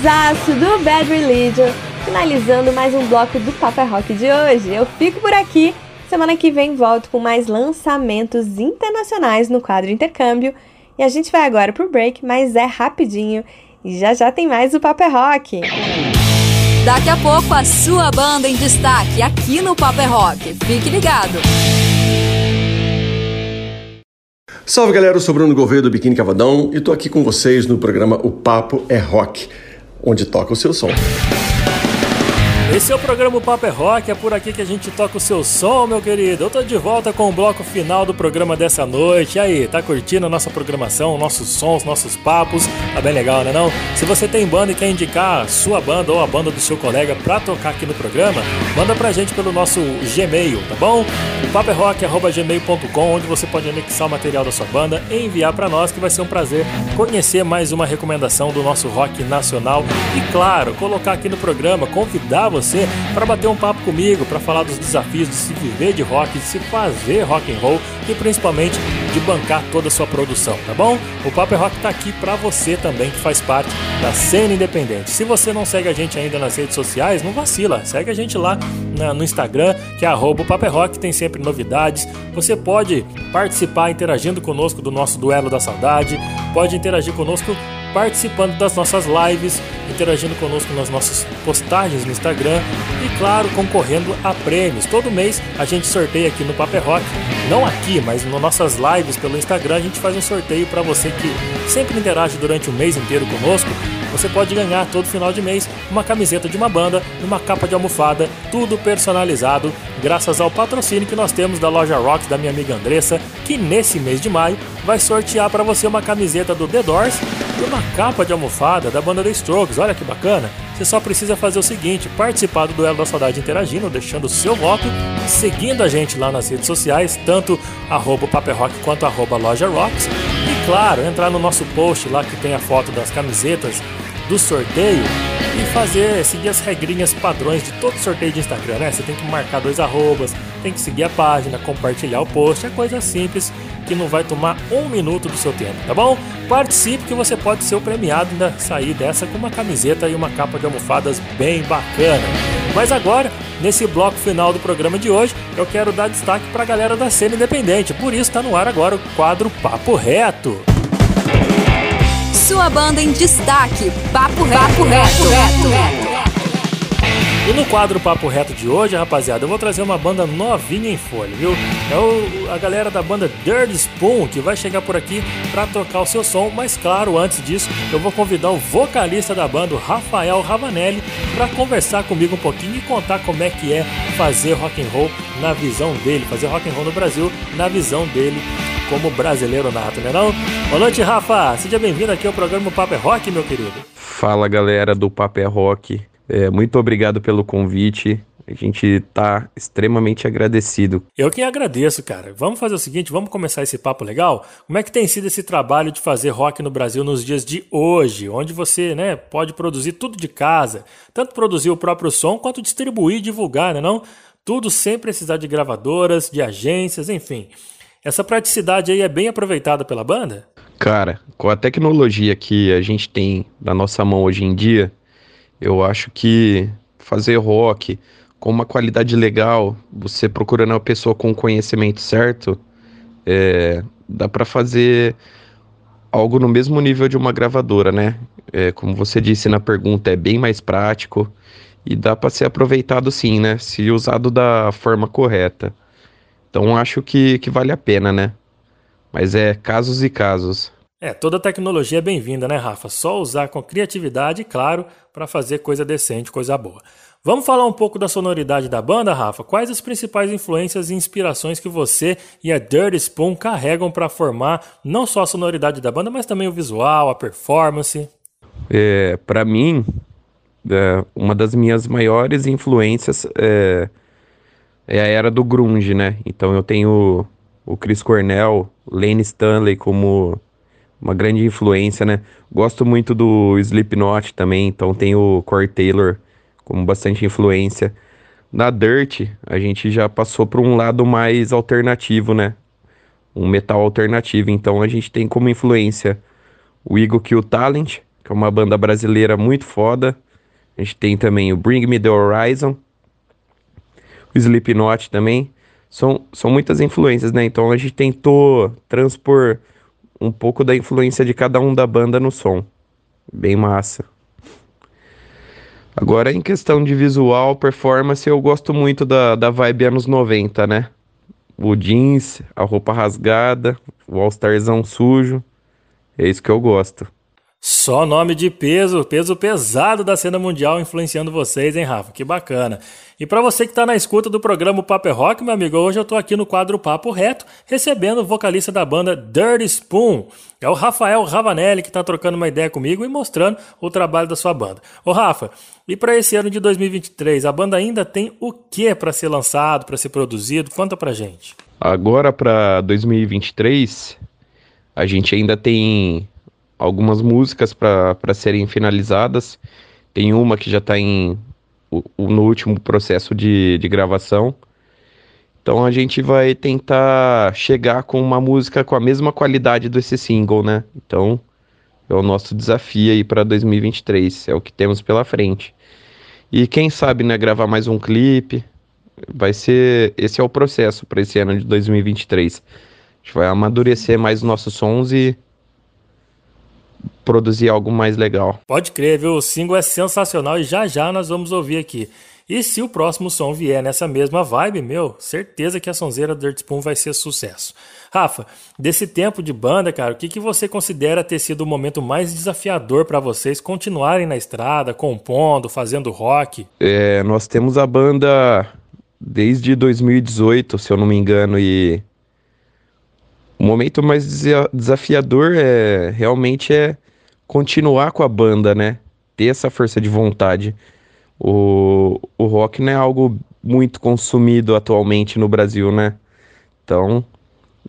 Sonsaço do Bad Religion, finalizando mais um bloco do Papa Rock de hoje. Eu fico por aqui. Semana que vem volto com mais lançamentos internacionais no quadro Intercâmbio. E a gente vai agora pro break, mas é rapidinho. E já já tem mais o Papa Rock. Daqui a pouco a sua banda em destaque aqui no Paper Rock. Fique ligado. Salve galera, eu sou Bruno Gouveia do Biquíni Cavadão e tô aqui com vocês no programa O Papo é Rock, onde toca o seu som. Esse é o programa Papo é Rock, é por aqui que a gente toca o seu som, meu querido. Eu tô de volta com o bloco final do programa dessa noite. E aí, tá curtindo a nossa programação, nossos sons, nossos papos? Tá bem legal, né não? Se você tem banda e quer indicar a sua banda ou a banda do seu colega pra tocar aqui no programa, manda pra gente pelo nosso Gmail, tá bom? O paperrock.gmail.com, onde você pode anexar o material da sua banda e enviar pra nós, que vai ser um prazer conhecer mais uma recomendação do nosso rock nacional. E claro, colocar aqui no programa, convidar você para bater um papo comigo, para falar dos desafios de se viver de rock, de se fazer rock and roll e principalmente de bancar toda a sua produção, tá bom? O Papo é Rock tá aqui para você também que faz parte da cena independente. Se você não segue a gente ainda nas redes sociais, não vacila, segue a gente lá na- no Instagram, que é arroba Papo é Rock, tem sempre novidades. Você pode participar interagindo conosco do nosso duelo da saudade, pode interagir conosco participando das nossas lives, interagindo conosco nas nossas postagens no Instagram e, claro, concorrendo a prêmios. Todo mês a gente sorteia aqui no Paper Rock, não aqui, mas nas nossas lives pelo Instagram, a gente faz um sorteio para você que sempre interage durante o mês inteiro conosco. Você pode ganhar todo final de mês uma camiseta de uma banda, uma capa de almofada, tudo personalizado, graças ao patrocínio que nós temos da loja Rocks da minha amiga Andressa, que nesse mês de maio vai sortear para você uma camiseta do The Doors e uma capa de almofada da banda The Strokes. Olha que bacana! Você só precisa fazer o seguinte: participar do Duelo da Saudade interagindo, deixando o seu voto, seguindo a gente lá nas redes sociais, tanto arroba Paper Rock quanto arroba Loja Rocks. E claro, entrar no nosso post lá que tem a foto das camisetas do sorteio e fazer, seguir as regrinhas padrões de todo sorteio de Instagram, né? Você tem que marcar dois arrobas, tem que seguir a página, compartilhar o post, é coisa simples que não vai tomar um minuto do seu tempo, tá bom? Participe que você pode ser o premiado ainda sair dessa com uma camiseta e uma capa de almofadas bem bacana. Mas agora, nesse bloco final do programa de hoje, eu quero dar destaque para a galera da cena independente, por isso está no ar agora o quadro Papo Reto. Sua banda em destaque. Papo reto. Papo reto. E no quadro Papo Reto de hoje, rapaziada, eu vou trazer uma banda novinha em folha, viu? É o- a galera da banda Dirty Spoon que vai chegar por aqui pra tocar o seu som, mas claro, antes disso, eu vou convidar o vocalista da banda, o Rafael Ravanelli, pra conversar comigo um pouquinho e contar como é que é fazer rock and roll na visão dele, fazer rock and roll no Brasil na visão dele como brasileiro nato, né não? Boa noite, Rafa! Seja bem-vindo aqui ao programa Papo é Rock, meu querido. Fala galera do Papel Rock, É, muito obrigado pelo convite. A gente tá extremamente agradecido. Eu que agradeço, cara. Vamos fazer o seguinte, vamos começar esse papo legal? Como é que tem sido esse trabalho de fazer rock no Brasil nos dias de hoje, onde você, né, pode produzir tudo de casa, tanto produzir o próprio som quanto distribuir e divulgar, né, não? Tudo sem precisar de gravadoras, de agências, enfim. Essa praticidade aí é bem aproveitada pela banda? Cara, com a tecnologia que a gente tem na nossa mão hoje em dia, eu acho que fazer rock com uma qualidade legal, você procurando uma pessoa com o conhecimento certo, é, dá para fazer algo no mesmo nível de uma gravadora, né? É, como você disse na pergunta, é bem mais prático e dá para ser aproveitado sim, né? Se usado da forma correta. Então acho que, que vale a pena, né? Mas é casos e casos. É, toda tecnologia é bem-vinda, né, Rafa? Só usar com criatividade, claro, para fazer coisa decente, coisa boa. Vamos falar um pouco da sonoridade da banda, Rafa? Quais as principais influências e inspirações que você e a Dirty Spoon carregam para formar não só a sonoridade da banda, mas também o visual, a performance? É, para mim, é, uma das minhas maiores influências é, é a era do grunge, né? Então eu tenho o Chris Cornell, Lane Stanley como uma grande influência, né? Gosto muito do Slipknot também, então tem o Corey Taylor como bastante influência. Na Dirt, a gente já passou para um lado mais alternativo, né? Um metal alternativo, então a gente tem como influência o Eagle Kill Talent, que é uma banda brasileira muito foda. A gente tem também o Bring Me The Horizon, o Slipknot também. São, são muitas influências, né? Então a gente tentou transpor um pouco da influência de cada um da banda no som. Bem massa. Agora, em questão de visual, performance, eu gosto muito da, da vibe anos 90, né? O jeans, a roupa rasgada, o all-starzão sujo. É isso que eu gosto. Só nome de peso, peso pesado da cena mundial influenciando vocês, hein, Rafa? Que bacana. E para você que tá na escuta do programa Papo é Rock, meu amigo, hoje eu tô aqui no quadro Papo Reto, recebendo o vocalista da banda Dirty Spoon. É o Rafael Ravanelli que tá trocando uma ideia comigo e mostrando o trabalho da sua banda. Ô Rafa, e para esse ano de 2023, a banda ainda tem o que para ser lançado, para ser produzido? Conta pra gente. Agora para 2023, a gente ainda tem algumas músicas para serem finalizadas. Tem uma que já está em no último processo de, de gravação. Então a gente vai tentar chegar com uma música com a mesma qualidade desse single, né? Então é o nosso desafio aí para 2023, é o que temos pela frente. E quem sabe, né, gravar mais um clipe. Vai ser, esse é o processo para esse ano de 2023. A gente vai amadurecer mais os nossos sons e produzir algo mais legal. Pode crer, viu? O single é sensacional e já já nós vamos ouvir aqui. E se o próximo som vier nessa mesma vibe, meu, certeza que a sonzeira Dirt Spoon vai ser sucesso. Rafa, desse tempo de banda, cara, o que, que você considera ter sido o momento mais desafiador para vocês continuarem na estrada, compondo, fazendo rock? É, nós temos a banda desde 2018, se eu não me engano, e o momento mais desa- desafiador é realmente é continuar com a banda, né? Ter essa força de vontade. O, o rock não é algo muito consumido atualmente no Brasil, né? Então,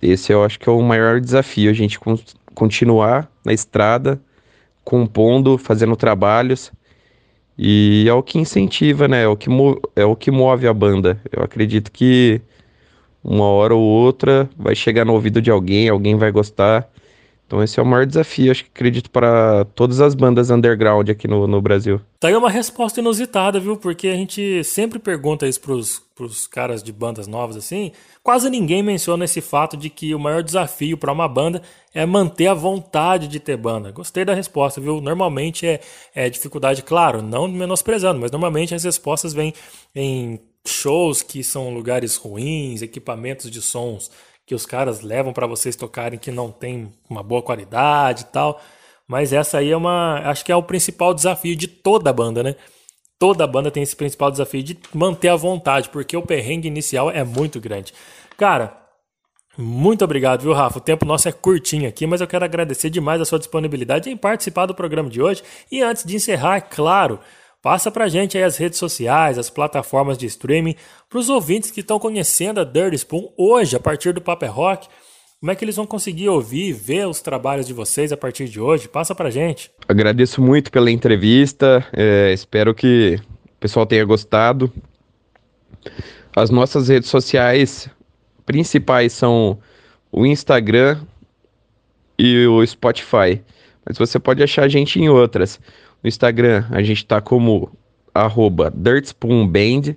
esse eu acho que é o maior desafio, a gente con- continuar na estrada, compondo, fazendo trabalhos. E é o que incentiva, né? É o que, é o que move a banda. Eu acredito que uma hora ou outra vai chegar no ouvido de alguém, alguém vai gostar. Então esse é o maior desafio, acho que acredito, para todas as bandas underground aqui no, no Brasil. Tá aí uma resposta inusitada, viu? Porque a gente sempre pergunta isso pros, pros caras de bandas novas assim. Quase ninguém menciona esse fato de que o maior desafio para uma banda é manter a vontade de ter banda. Gostei da resposta, viu? Normalmente é, é dificuldade, claro, não menosprezando, mas normalmente as respostas vêm em shows que são lugares ruins, equipamentos de sons que os caras levam para vocês tocarem que não tem uma boa qualidade e tal. Mas essa aí é uma. Acho que é o principal desafio de toda a banda, né? Toda banda tem esse principal desafio de manter a vontade, porque o perrengue inicial é muito grande. Cara, muito obrigado, viu, Rafa? O tempo nosso é curtinho aqui, mas eu quero agradecer demais a sua disponibilidade em participar do programa de hoje. E antes de encerrar, é claro, passa pra gente aí as redes sociais, as plataformas de streaming, para os ouvintes que estão conhecendo a Dirty Spoon hoje, a partir do Paper Rock. Como é que eles vão conseguir ouvir ver os trabalhos de vocês a partir de hoje? Passa pra gente. Agradeço muito pela entrevista, é, espero que o pessoal tenha gostado. As nossas redes sociais principais são o Instagram e o Spotify, mas você pode achar a gente em outras. No Instagram a gente tá como arroba Dirtspoonband,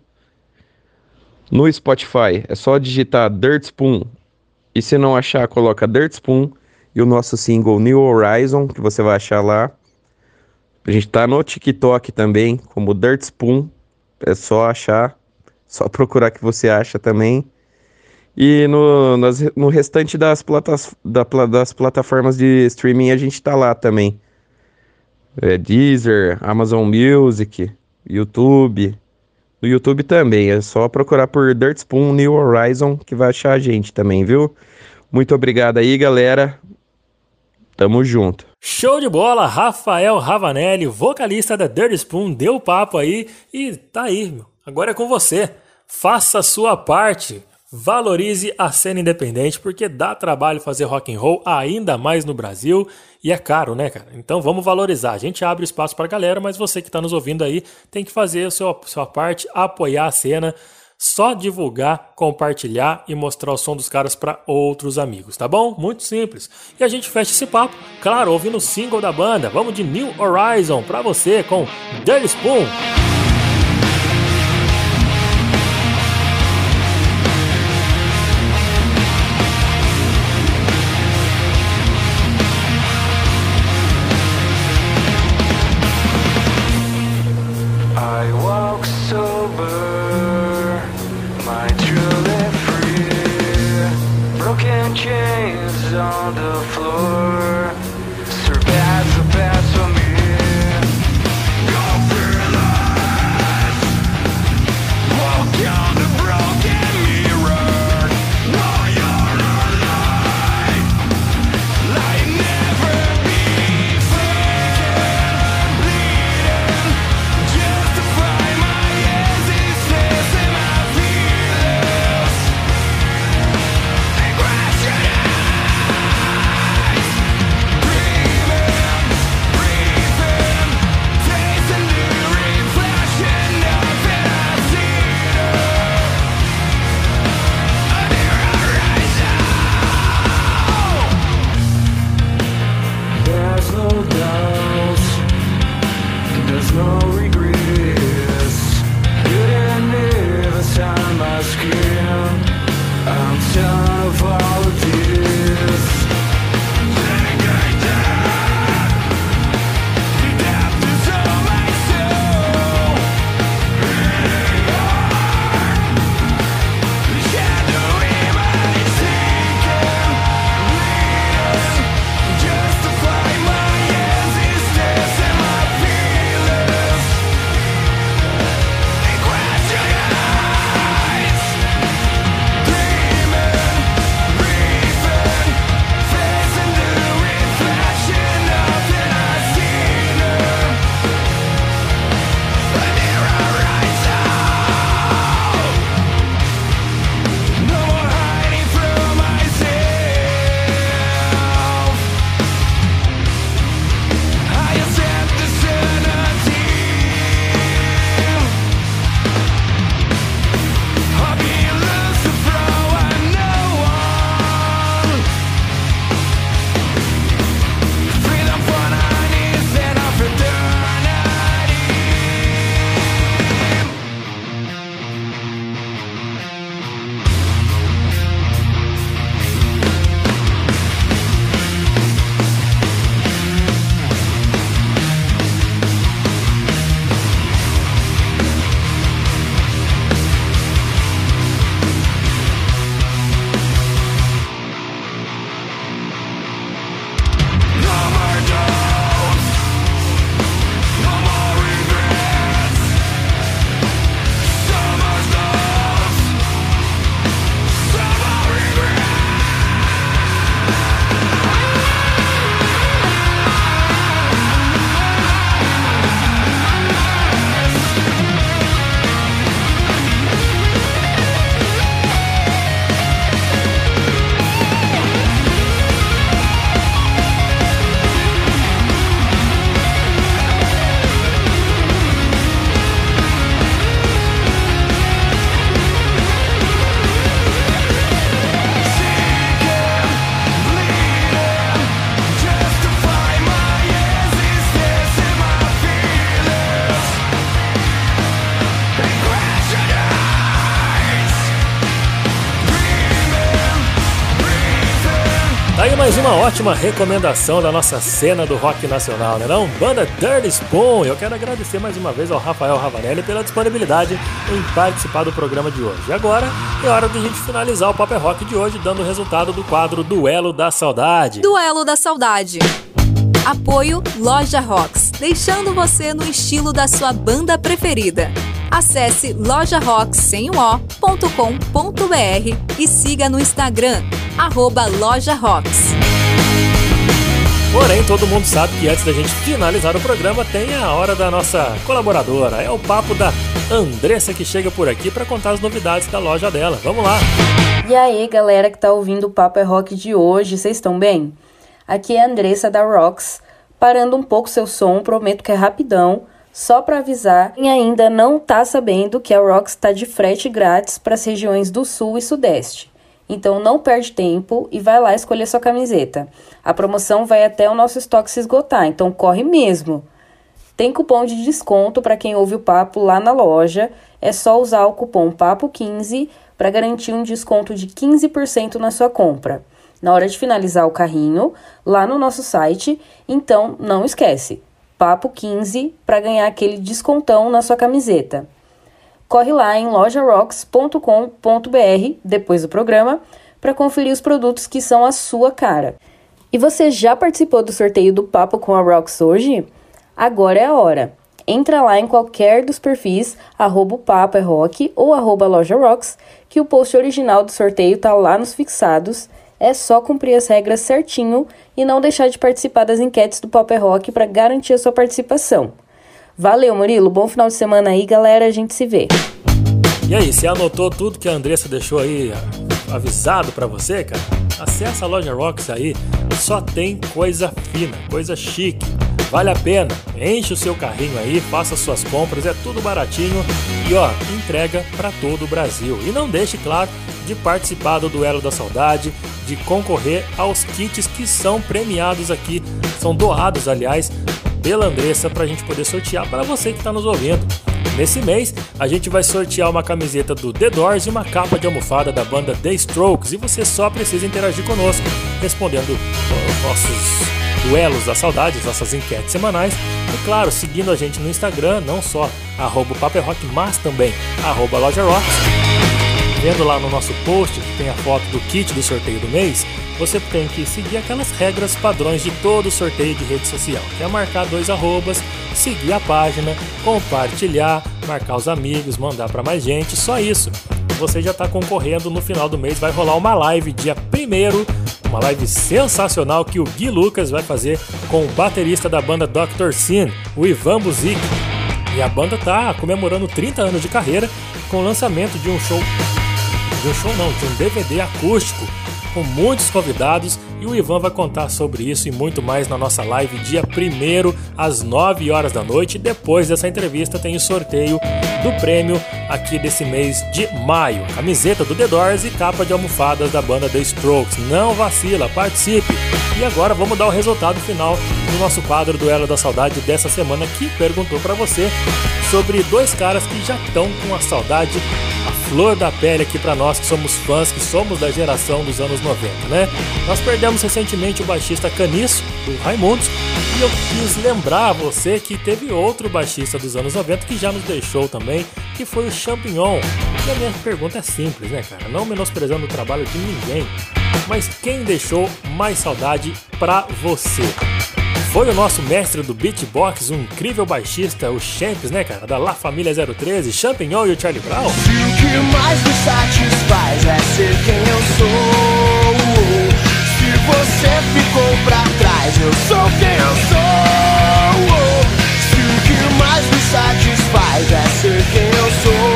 No Spotify é só digitar Dirt Spoon e se não achar, coloca Dirt Spoon e o nosso single New Horizon, que você vai achar lá. A gente tá no TikTok também, como Dirt Spoon. É só achar, só procurar que você acha também. E no, nas- no restante das, platas, da das plataformas de streaming a gente tá lá também. É Deezer, Amazon Music, YouTube. No YouTube também, é só procurar por Dirt Spoon New Horizon que vai achar a gente também, viu? Muito obrigado aí, galera. Tamo junto. Show de bola, Rafael Ravanelli, vocalista da Dirty Spoon, deu papo aí e tá aí, meu. agora é com você. Faça a sua parte, valorize a cena independente, porque dá trabalho fazer rock and roll ainda mais no Brasil e é caro, né, cara? Então vamos valorizar. A gente abre espaço pra galera, mas você que tá nos ouvindo aí tem que fazer a sua, sua parte, apoiar a cena. Só divulgar, compartilhar e mostrar o som dos caras para outros amigos, tá bom? Muito simples. E a gente fecha esse papo, claro, ouvindo o single da banda. Vamos de New Horizon para você com Dirty Spoon. Uma ótima recomendação da nossa cena do rock nacional, né não? Banda Dirty Spoon. Eu quero agradecer mais uma vez ao Rafael Ravanelli pela disponibilidade em participar do programa de hoje. Agora é hora de a gente finalizar o Paper Rock de hoje dando o resultado do quadro Duelo da Saudade. Duelo da Saudade. Apoio Loja Rocks, deixando você no estilo da sua banda preferida. Acesse lojarocks.com.br e siga no Instagram, arroba Loja Rocks. Porém, todo mundo sabe que antes da gente finalizar o programa tem a hora da nossa colaboradora. É o papo da Andressa que chega por aqui para contar as novidades da loja dela. Vamos lá! E aí, galera que tá ouvindo o Papo é Rock de hoje, vocês estão bem? Aqui é a Andressa da Rocks, parando um pouco seu som, prometo que é rapidão, só para avisar quem ainda não tá sabendo que a Rocks tá de frete grátis para as regiões do Sul e Sudeste. Então não perde tempo e vai lá escolher sua camiseta. A promoção vai até o nosso estoque se esgotar, então corre mesmo. Tem cupom de desconto para quem ouve o papo lá na loja. É só usar o cupom PAPO15 para garantir um desconto de 15% na sua compra. Na hora de finalizar o carrinho, lá no nosso site, então não esquece. PAPO15 para ganhar aquele descontão na sua camiseta. Corre lá em lojarocks.com.br depois do programa para conferir os produtos que são a sua cara. E você já participou do sorteio do Papo com a Rocks hoje? Agora é a hora. Entra lá em qualquer dos perfis, arroba Papo é Rock ou arroba Loja Rocks, que o post original do sorteio tá lá nos fixados. É só cumprir as regras certinho e não deixar de participar das enquetes do Papo é Rock para garantir a sua participação. Valeu, Murilo. Bom final de semana aí, galera. A gente se vê. E aí, você anotou tudo que a Andressa deixou aí avisado pra você, cara? Acessa a loja Rocks aí, só tem coisa fina, coisa chique. Vale a pena. Enche o seu carrinho aí, faça suas compras, é tudo baratinho e ó, entrega pra todo o Brasil. E não deixe, claro, de participar do Duelo da Saudade, de concorrer aos kits que são premiados aqui, são doados, aliás, pela Andressa pra gente poder sortear para você que está nos ouvindo. Nesse mês, a gente vai sortear uma camiseta do The Doors e uma capa de almofada da banda The Strokes. E você só precisa interagir conosco, respondendo os nossos duelos da saudade, as nossas enquetes semanais. E claro, seguindo a gente no Instagram, não só arroba Rock, mas também arroba. Vendo lá no nosso post que tem a foto do kit do sorteio do mês, você tem que seguir aquelas regras padrões de todo sorteio de rede social, que é marcar dois arrobas, seguir a página, compartilhar, marcar os amigos, mandar para mais gente, só isso. Você já está concorrendo no final do mês, vai rolar uma live dia 1 uma live sensacional que o Gui Lucas vai fazer com o baterista da banda Dr. Sin, o Ivan Buzik. E a banda tá comemorando 30 anos de carreira com o lançamento de um show de um show não, de um DVD acústico com muitos convidados e o Ivan vai contar sobre isso e muito mais na nossa live dia 1 às 9 horas da noite. Depois dessa entrevista tem o sorteio do prêmio aqui desse mês de maio. Camiseta do The Doors e capa de almofadas da banda The Strokes. Não vacila, participe! E agora vamos dar o resultado final do nosso quadro Duelo da Saudade dessa semana que perguntou para você sobre dois caras que já estão com a saudade flor da pele aqui para nós que somos fãs, que somos da geração dos anos 90, né? Nós perdemos recentemente o baixista Caniço, do Raimundos, e eu quis lembrar a você que teve outro baixista dos anos 90 que já nos deixou também, que foi o Champignon. E a minha pergunta é simples, né, cara? Não menosprezando o trabalho de ninguém, mas quem deixou mais saudade pra você? Foi o nosso mestre do beatbox, um incrível baixista, o Champs, né, cara? Da La Família 013, Champignon e o Charlie Brown. O que mais me satisfaz é ser quem eu sou. Se você ficou pra trás, eu sou quem eu sou. Se o que mais me satisfaz é ser quem eu sou.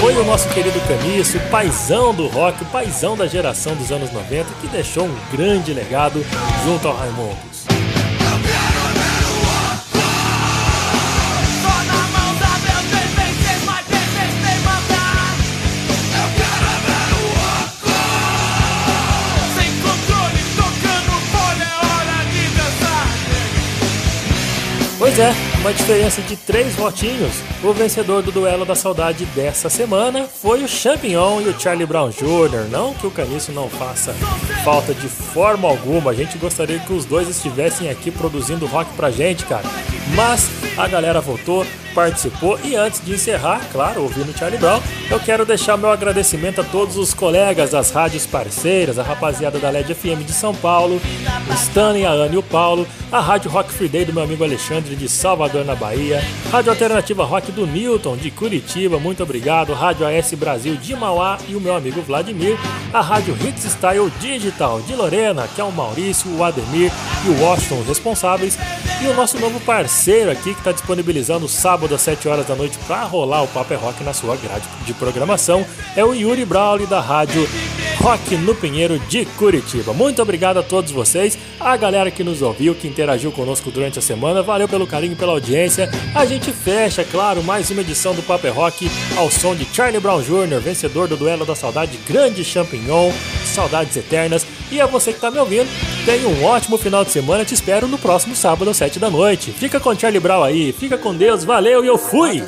Foi o nosso querido Caniço, o paizão do rock, o paizão da geração dos anos 90, que deixou um grande legado junto ao Raimundos. Pois é, uma diferença de três votinhos, o vencedor do duelo da saudade dessa semana foi o Champignon e o Charlie Brown Jr. Não que o Caniço não faça falta de forma alguma, a gente gostaria que os dois estivessem aqui produzindo rock pra gente, cara. Mas a galera votou, participou e antes de encerrar, claro, ouvindo Charlie Brown, eu quero deixar meu agradecimento a todos os colegas das rádios parceiras, a rapaziada da LED FM de São Paulo, o Stanley, a Ana e o Paulo, a Rádio Rock Free Day do meu amigo Alexandre de Salvador, na Bahia, Rádio Alternativa Rock do Newton de Curitiba, muito obrigado, Rádio AS Brasil de Mauá e o meu amigo Vladimir, a Rádio Hits Style Digital de Lorena, que é o Maurício, o Ademir e o Washington responsáveis, e o nosso novo parceiro aqui que está disponibilizando sábado às 7 horas da noite para rolar o Paper Rock na sua grade de programação é o Yuri Brawley da Rádio Rock no Pinheiro de Curitiba. Muito obrigado a todos vocês, a galera que nos ouviu, que interagiu conosco durante a semana. Valeu pelo carinho pela audiência. A gente fecha, claro, mais uma edição do Paper Rock ao som de Charlie Brown Jr., vencedor do Duelo da Saudade, Grande Champignon, Saudades Eternas. E a você que está me ouvindo, tenha um ótimo final de semana. Te espero no próximo sábado às 7 da noite. Fica com Charlie Brown aí, fica com Deus, valeu e eu fui!